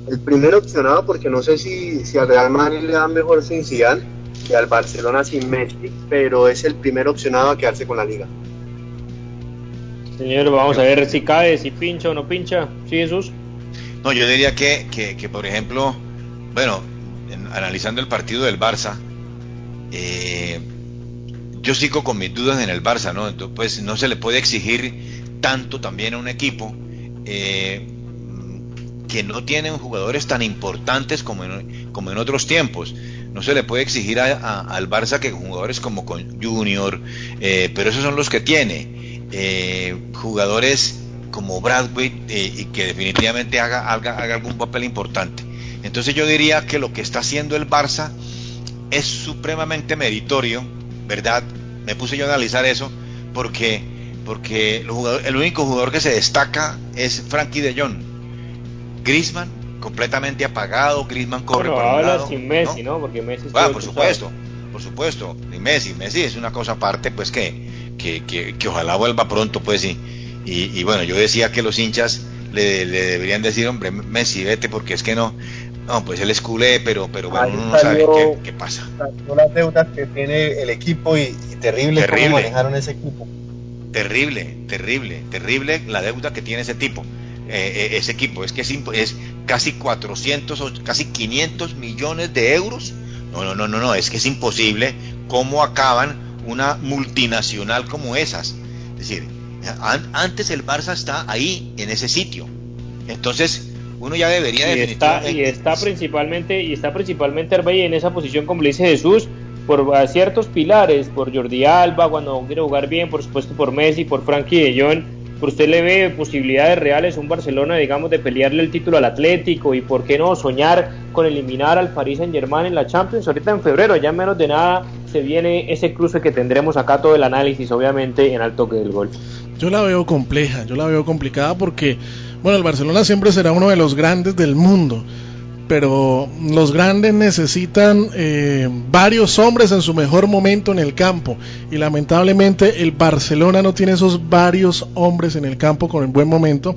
el primer opcionado, porque no sé si, si al Real Madrid le da mejor sin Zidane y al Barcelona sin Messi, pero es el primer opcionado a quedarse con la liga.
Señor, vamos a ver si cae, si pincha o no pincha. ¿Sí, Jesús?
No, yo diría que, que, por ejemplo, bueno, analizando el partido del Barça, eh, yo sigo con mis dudas en el Barça, ¿no? Entonces, pues no se le puede exigir tanto también a un equipo eh, que no tiene jugadores tan importantes como en, como en otros tiempos. No se le puede exigir al Barça que jugadores como con Junior, eh, pero esos son los que tiene eh, jugadores como Bradway eh, y que definitivamente haga, haga, algún papel importante. Entonces yo diría que lo que está haciendo el Barça es supremamente meritorio, ¿verdad? Me puse yo a analizar eso porque, porque el, único jugador que se destaca es Frankie de Jong. Griezmann completamente apagado, Griezmann corre por un lado,
sin Messi, ¿no? Porque Messi
ah, por supuesto, por supuesto, ni Messi, Messi es una cosa aparte, pues que que, que, ojalá vuelva pronto, pues sí. Y, bueno, yo decía que los hinchas le, deberían decir, hombre, Messi, vete, porque es que no, no, pues él es culé, pero, pero bueno, uno no sabe qué, pasa.
Son las deudas que tiene el equipo y, terrible, terrible cómo manejaron ese equipo.
Terrible, terrible, terrible la deuda que tiene ese tipo. Eh, eh, ese equipo es que es, es casi 400 o casi 500 millones de euros. No, no, no, no, no, es que es imposible cómo acaban una multinacional como esas. Es decir, antes el Barça está ahí, en ese sitio. Entonces, uno ya debería
y está, y está principalmente y está principalmente Arbey en esa posición como le dice Jesús por ciertos pilares por Jordi Alba cuando quiere jugar bien por supuesto por Messi por Frankie de Jong ¿Por usted le ve posibilidades reales un Barcelona, digamos, de pelearle el título al Atlético y por qué no soñar con eliminar al Paris Saint Germain en la Champions ahorita en febrero? Ya menos de nada se viene ese cruce que tendremos acá todo el análisis, obviamente, en al toque del gol.
Yo la veo compleja, yo la veo complicada porque, bueno, el Barcelona siempre será uno de los grandes del mundo pero los grandes necesitan eh, varios hombres en su mejor momento en el campo. Y lamentablemente el Barcelona no tiene esos varios hombres en el campo con el buen momento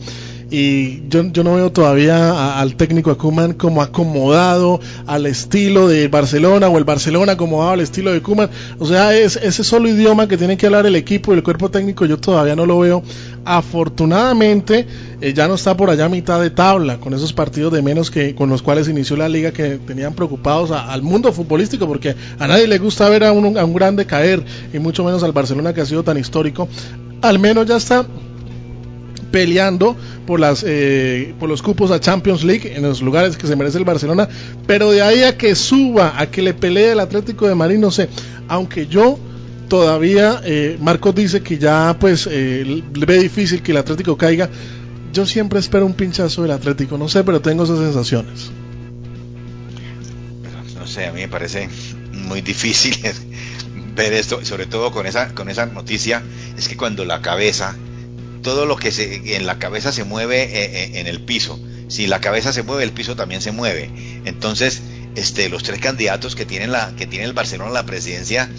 y yo, yo no veo todavía al técnico Akuman como acomodado al estilo de Barcelona o el Barcelona acomodado al estilo de Kuman. O sea, es ese solo idioma que tiene que hablar el equipo y el cuerpo técnico yo todavía no lo veo. Afortunadamente eh, ya no está por allá a mitad de tabla con esos partidos de menos que con los cuales inició la liga que tenían preocupados al mundo futbolístico porque a nadie le gusta ver a un, a un grande caer y mucho menos al Barcelona que ha sido tan histórico. Al menos ya está peleando por las eh, por los cupos a Champions League en los lugares que se merece el Barcelona, pero de ahí a que suba, a que le pelee el Atlético de Madrid, no sé, aunque yo todavía eh, Marcos dice que ya pues eh, ve difícil que el Atlético caiga. Yo siempre espero un pinchazo del Atlético, no sé, pero tengo esas sensaciones.
No sé, a mí me parece muy difícil ver esto, sobre todo con esa con esa noticia, es que cuando la cabeza todo lo que se, en la cabeza se mueve eh, eh, en el piso. Si la cabeza se mueve, el piso también se mueve. Entonces, este, los tres candidatos que tienen la, que tiene el Barcelona la presidencia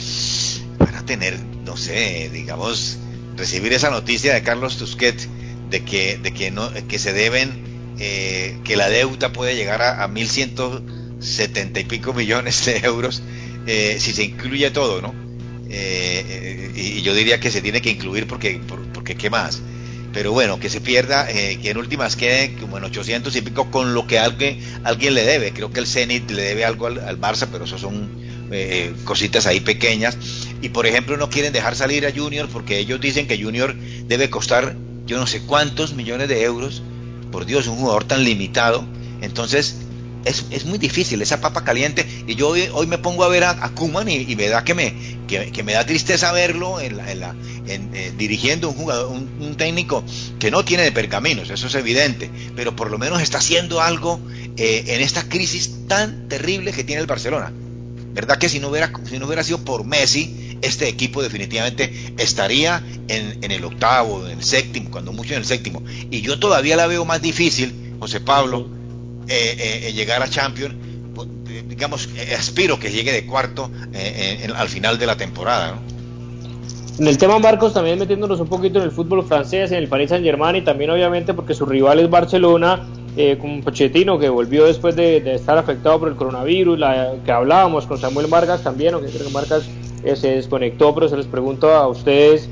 van a tener, no sé, digamos, recibir esa noticia de Carlos Tusquet de que, de que no, que se deben, eh, que la deuda puede llegar a, a 1.170 y pico millones de euros si se incluye todo, ¿no? y, yo diría que se tiene que incluir porque, porque ¿qué más? pero bueno, que se pierda, eh, que en últimas quede como en 800 y pico con lo que alguien, alguien le debe. Creo que el Zenit le debe algo al, Barça, pero eso son eh, cositas ahí pequeñas. Y por ejemplo, no quieren dejar salir a Junior porque ellos dicen que Junior debe costar yo no sé cuántos millones de euros. Por Dios, un jugador tan limitado. Entonces, es, es, muy difícil, esa papa caliente. Y yo hoy, hoy me pongo a ver a, a Kuman y, me da que me, que, me da tristeza verlo en la, en la, en, eh, dirigiendo un jugador, un, un, técnico que no tiene de pergaminos, eso es evidente, pero por lo menos está haciendo algo eh, en esta crisis tan terrible que tiene el Barcelona. ¿Verdad que si no hubiera, si no hubiera sido por Messi, este equipo definitivamente estaría en, en el octavo, en el séptimo, cuando mucho en el séptimo? Y yo todavía la veo más difícil, José Pablo, eh, eh, llegar a Champions, digamos, aspiro que llegue de cuarto eh, en, al final de la temporada.
En el tema Marcos, también metiéndonos un poquito en el fútbol francés, en el Paris Saint Germain y también obviamente porque su rival es Barcelona, eh, con Pochettino que volvió después de, de, estar afectado por el coronavirus, la, que hablábamos con Samuel Vargas también, aunque creo que Vargas eh, se desconectó, pero se les pregunto a ustedes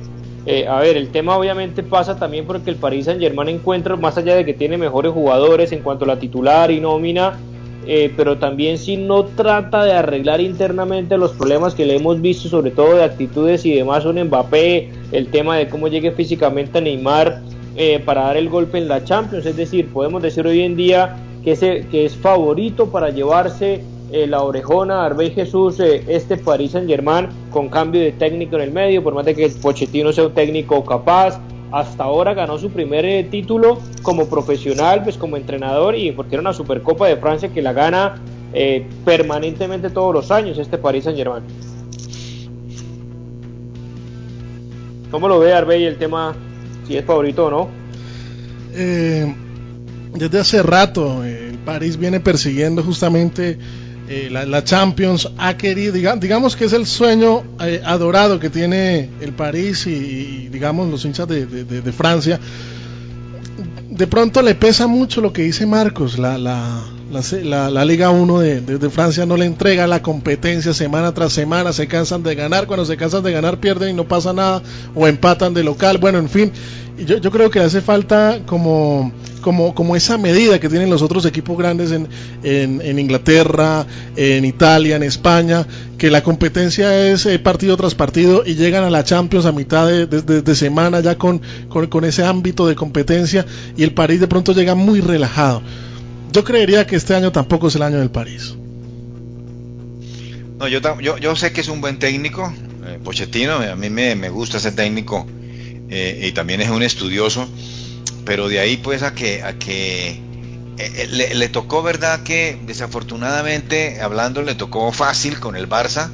eh, a ver, el tema obviamente pasa también porque el Paris Saint Germain encuentra, más allá de que tiene mejores jugadores en cuanto a la titular y nómina, eh, pero también si no trata de arreglar internamente los problemas que le hemos visto, sobre todo de actitudes y demás, un Mbappé, el tema de cómo llegue físicamente a Neymar eh, para dar el golpe en la Champions, es decir, podemos decir hoy en día que, ese, que es favorito para llevarse eh, la orejona, Arbey Jesús, eh, este Paris Saint Germain con cambio de técnico en el medio, por más de que Pochettino sea un técnico capaz, hasta ahora ganó su primer eh, título como profesional, pues como entrenador y porque era una Supercopa de Francia que la gana permanentemente todos los años este Paris Saint Germain. ¿Cómo lo ve Arbey el tema si es favorito o no?
Desde hace rato el París viene persiguiendo justamente eh, la, Champions ha querido, digamos, digamos que es el sueño eh, adorado que tiene el París y, digamos los hinchas de, de, Francia. De pronto le pesa mucho lo que dice Marcos, la, la, la Liga 1 de, Francia no le entrega la competencia semana tras semana, se cansan de ganar, cuando se cansan de ganar pierden y no pasa nada, o empatan de local, bueno, en fin, yo, yo creo que hace falta como como, como esa medida que tienen los otros equipos grandes en, en, en Inglaterra, en Italia, en España, que la competencia es eh, partido tras partido y llegan a la Champions a mitad de, semana ya con, con, ese ámbito de competencia y el París de pronto llega muy relajado. Yo creería que este año tampoco es el año del París.
No, yo, yo, yo sé que es un buen técnico, eh, Pochettino, a mí me, me gusta ese técnico eh, y también es un estudioso pero de ahí pues a que, a que eh, le, le, tocó, ¿verdad? Que desafortunadamente, hablando, le tocó fácil con el Barça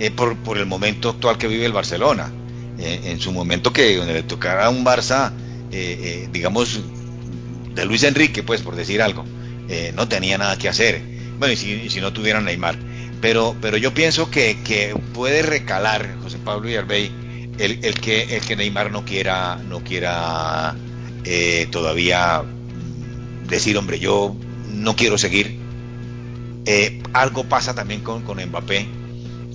eh, por, por, el momento actual que vive el Barcelona. Eh, en su momento que donde le tocara un Barça, digamos, de Luis Enrique, pues por decir algo, no tenía nada que hacer. Bueno, y si, si no tuvieran Neymar. Pero, pero yo pienso que, que puede recalar José Pablo y Arbey el, que, el que Neymar no quiera, no quiera eh, todavía decir, hombre, yo no quiero seguir. Eh, algo pasa también con, con Mbappé,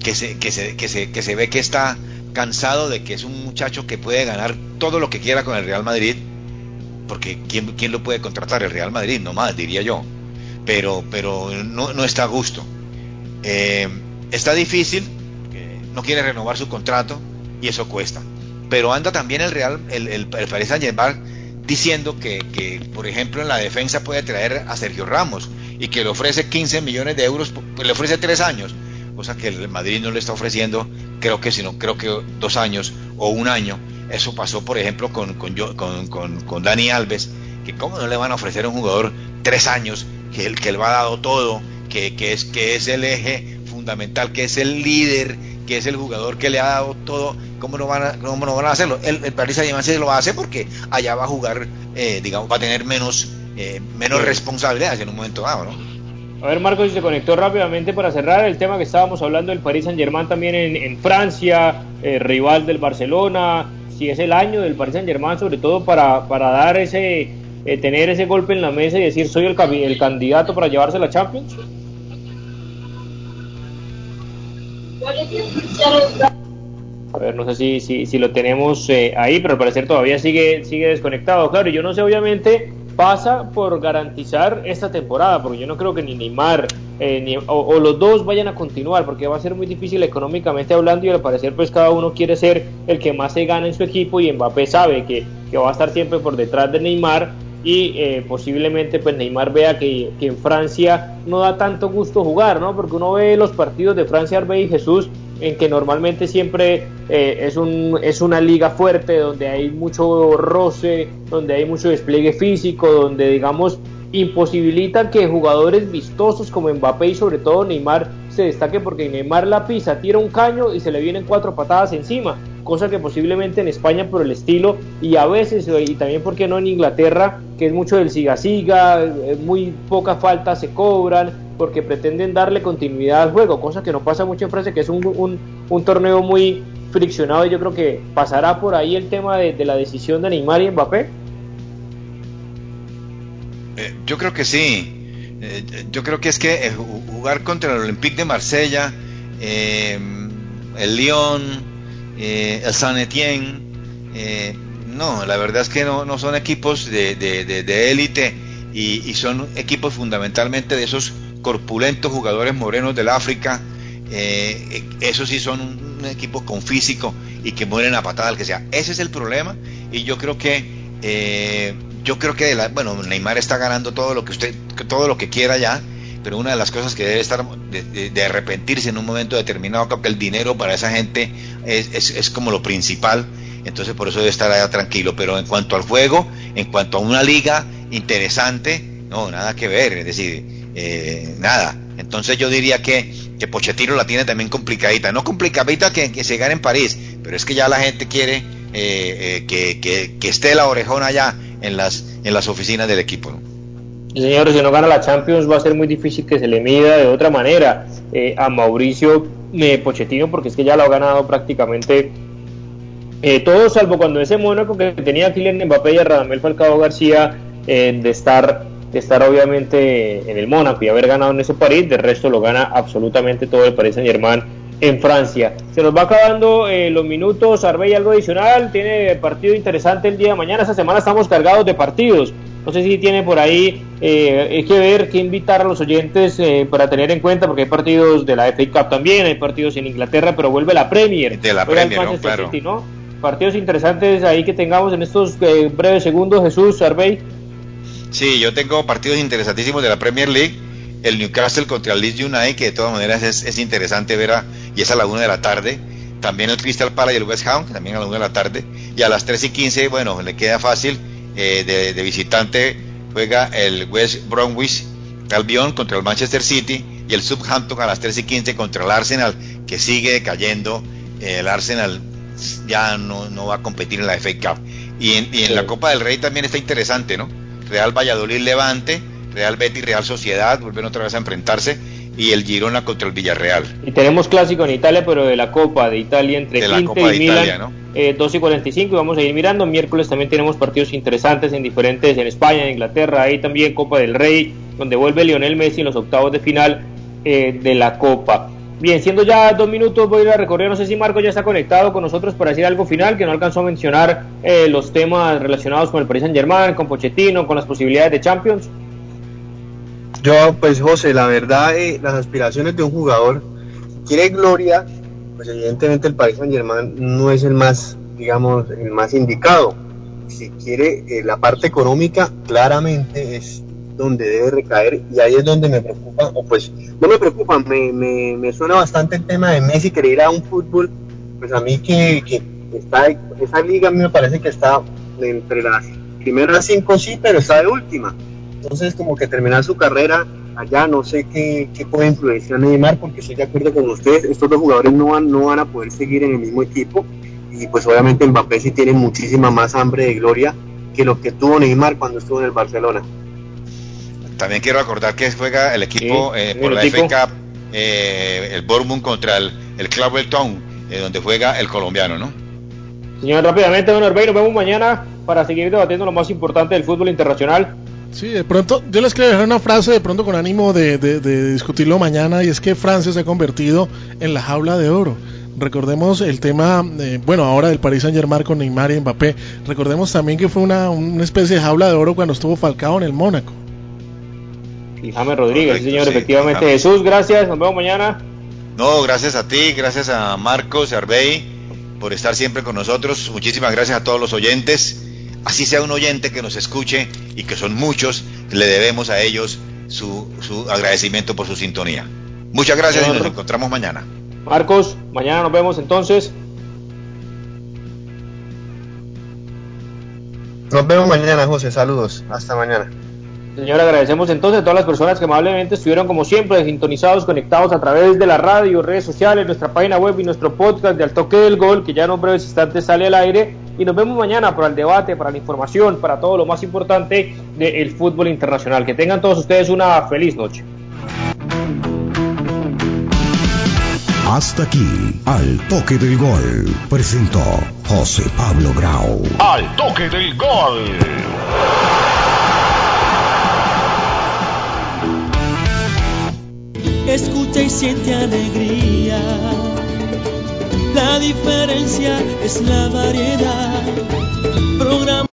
que se, que, se, que, se, que se ve que está cansado de que es un muchacho que puede ganar todo lo que quiera con el Real Madrid, porque ¿quién, quién lo puede contratar? El Real Madrid, no más, diría yo. Pero, pero no, no está a gusto. Eh, está difícil, no quiere renovar su contrato y eso cuesta. Pero anda también el Real, el, el, el Paris diciendo que, que, por ejemplo, en la defensa puede traer a Sergio Ramos y que le ofrece 15 millones de euros, le ofrece tres años, cosa que el Madrid no le está ofreciendo, creo que sino creo que dos años o un año. Eso pasó, por ejemplo, con, con, con, con, Dani Alves, que cómo no le van a ofrecer a un jugador tres años, que él, que él va dado todo, que, que, es, que es el eje fundamental, que es el líder, que es el jugador que le ha dado todo, ¿cómo no van a, cómo no van a hacerlo? El, el Paris Saint-Germain se lo va a hacer porque allá va a jugar, eh, digamos, va a tener menos, eh, menos responsabilidades en un momento dado, ¿no?
A ver, Marcos, si se conectó rápidamente para cerrar el tema que estábamos hablando del Paris Saint-Germain también en, en Francia, eh, rival del Barcelona, si es el año del Paris Saint-Germain, sobre todo para, para dar ese, eh, tener ese golpe en la mesa y decir, soy el, el candidato para llevarse la Champions. A ver, no sé si, si, si lo tenemos eh, ahí, pero al parecer todavía sigue, sigue desconectado. Claro, yo no sé, obviamente pasa por garantizar esta temporada, porque yo no creo que ni Neymar eh, ni, o, los dos vayan a continuar, porque va a ser muy difícil económicamente hablando y al parecer pues cada uno quiere ser el que más se gana en su equipo y Mbappé sabe que, que va a estar siempre por detrás de Neymar y eh, posiblemente pues Neymar vea que, que, en Francia no da tanto gusto jugar, ¿no? Porque uno ve los partidos de Francia, Arbey y Jesús en que normalmente siempre eh, es, un, es una liga fuerte, donde hay mucho roce, donde hay mucho despliegue físico, donde digamos imposibilitan que jugadores vistosos como Mbappé y sobre todo Neymar se destaque porque Neymar la pisa, tira un caño y se le vienen cuatro patadas encima, cosa que posiblemente en España por el estilo y a veces, y también porque no en Inglaterra, que es mucho del siga-siga, eh, muy pocas faltas se cobran, porque pretenden darle continuidad al juego, cosa que no pasa mucho en Francia, que es un, un, torneo muy friccionado y yo creo que pasará por ahí el tema de, la decisión de Neymar y Mbappé.
Eh, yo creo que sí. Eh, yo creo que es que jugar contra el Olympique de Marsella, el Lyon, el Saint Etienne, no, la verdad es que no, no son equipos de élite y, son equipos fundamentalmente de esos corpulentos jugadores morenos del África. Eh, esos sí son un, equipo con físico y que mueren a patada al que sea. Ese es el problema y yo creo que eh, yo creo que bueno Neymar está ganando todo lo que usted todo lo que quiera ya pero una de las cosas que debe estar de, arrepentirse en un momento determinado creo que el dinero para esa gente es, es, como lo principal entonces por eso debe estar allá tranquilo pero en cuanto al juego en cuanto a una liga interesante no nada que ver es decir eh, nada. Entonces yo diría que, que Pochettino la tiene también complicadita. No complicadita que, que se gane en París, pero es que ya la gente quiere eh, eh, que, que, esté la orejona allá en las, en las oficinas del equipo.
Señor, si no gana la Champions va a ser muy difícil que se le mida de otra manera. A Mauricio Pochettino, porque es que ya lo ha ganado prácticamente todo, salvo cuando ese Mónaco que tenía a Kylian Mbappé y a Radamel Falcao García de estar estar obviamente en el Mónaco y haber ganado en ese París, de resto lo gana absolutamente todo el Paris Saint Germain en Francia. Se nos va acabando eh, los minutos, Arbey algo adicional, tiene partido interesante el día de mañana, esta semana estamos cargados de partidos, no sé si tiene por ahí, eh, hay que ver, que invitar a los oyentes eh, para tener en cuenta, porque hay partidos de la FA Cup también, hay partidos en Inglaterra, pero vuelve la Premier.
De la Premier, ¿no?
Partidos interesantes ahí que tengamos en estos breves segundos, Jesús, Arbey.
Sí, yo tengo partidos interesantísimos de la Premier League. El Newcastle contra el Leeds United, que de todas maneras es, interesante ver, a, y es a la una de la tarde. También el Crystal Palace y el West Ham, también a la una de la tarde. Y a las 3 y 15, bueno, le queda fácil. Eh, de, visitante juega el West Bromwich Albion contra el Manchester City y el Southampton a las 3 y 15 contra el Arsenal, que sigue cayendo. el Arsenal ya no, no, va a competir en la FA Cup. Y en, y en la Copa del Rey también está interesante, ¿no? Real Valladolid Levante, Real Betis Real Sociedad, vuelven otra vez a enfrentarse y el Girona contra el Villarreal.
Y tenemos clásico en Italia, pero de la Copa de Italia entre
de la Copa y Milan, ¿no?
eh, 2 y 45 y vamos a ir mirando. Miércoles también tenemos partidos interesantes en diferentes, en España, en Inglaterra, ahí también Copa del Rey, donde vuelve Lionel Messi en los octavos de final eh, de la Copa. Bien, siendo ya dos minutos, voy a ir a recorrer. No sé si Marco ya está conectado con nosotros para decir algo final, que no alcanzó a mencionar eh, los temas relacionados con el Paris Saint Germain, con Pochettino, con las posibilidades de Champions.
Yo, pues José, la verdad, eh, las aspiraciones de un jugador quiere gloria, pues evidentemente el Paris Saint Germain no es el más, digamos, el más indicado. Si quiere eh, la parte económica, claramente es donde debe recaer y ahí es donde me preocupa, o pues no me preocupa, me, me, me suena bastante el tema de Messi querer ir a un fútbol, pues a mí que, que está, esa liga a me parece que está entre las primeras cinco sí, pero está de última. Entonces como que terminar su carrera allá, no sé qué, qué puede influenciar Neymar, porque estoy de acuerdo con ustedes, estos dos jugadores no van, no van a poder seguir en el mismo equipo y pues obviamente Mbappé sí tiene muchísima más hambre de gloria que lo que tuvo Neymar cuando estuvo en el Barcelona.
También quiero acordar que juega el equipo eh, por la FA Cup, eh, el Bournemouth contra el, el Town, eh, donde juega el colombiano, ¿no?
Señor, rápidamente, don Orbey, nos vemos mañana para seguir debatiendo lo más importante del fútbol internacional.
Sí, de pronto, yo les quiero dejar una frase de pronto con ánimo de, de, discutirlo mañana, y es que Francia se ha convertido en la jaula de oro. Recordemos el tema, bueno, ahora del Paris Saint Germain con Neymar y Mbappé. Recordemos también que fue una, una especie de jaula de oro cuando estuvo Falcao en el Mónaco
y James Rodríguez, señor, efectivamente. Jesús, gracias, nos vemos mañana.
No, gracias a ti, gracias a Marcos Arbey por estar siempre con nosotros. Muchísimas gracias a todos los oyentes. Así sea un oyente que nos escuche y que son muchos, le debemos a ellos su, su agradecimiento por su sintonía. Muchas gracias y nos encontramos mañana.
Marcos, mañana nos vemos entonces.
Nos vemos mañana, José. Saludos. Hasta mañana.
Señor, agradecemos entonces a todas las personas que amablemente estuvieron como siempre sintonizados, conectados a través de la radio, redes sociales, nuestra página web y nuestro podcast de Al Toque del Gol, que ya en un breves instantes sale al aire. Y nos vemos mañana para el debate, para la información, para todo lo más importante del fútbol internacional. Que tengan todos ustedes una feliz noche.
Hasta aquí, Al Toque del Gol, presentó José Pablo Grau.
Al Toque del Gol.
escucha y siente alegría. La diferencia es la variedad. Programa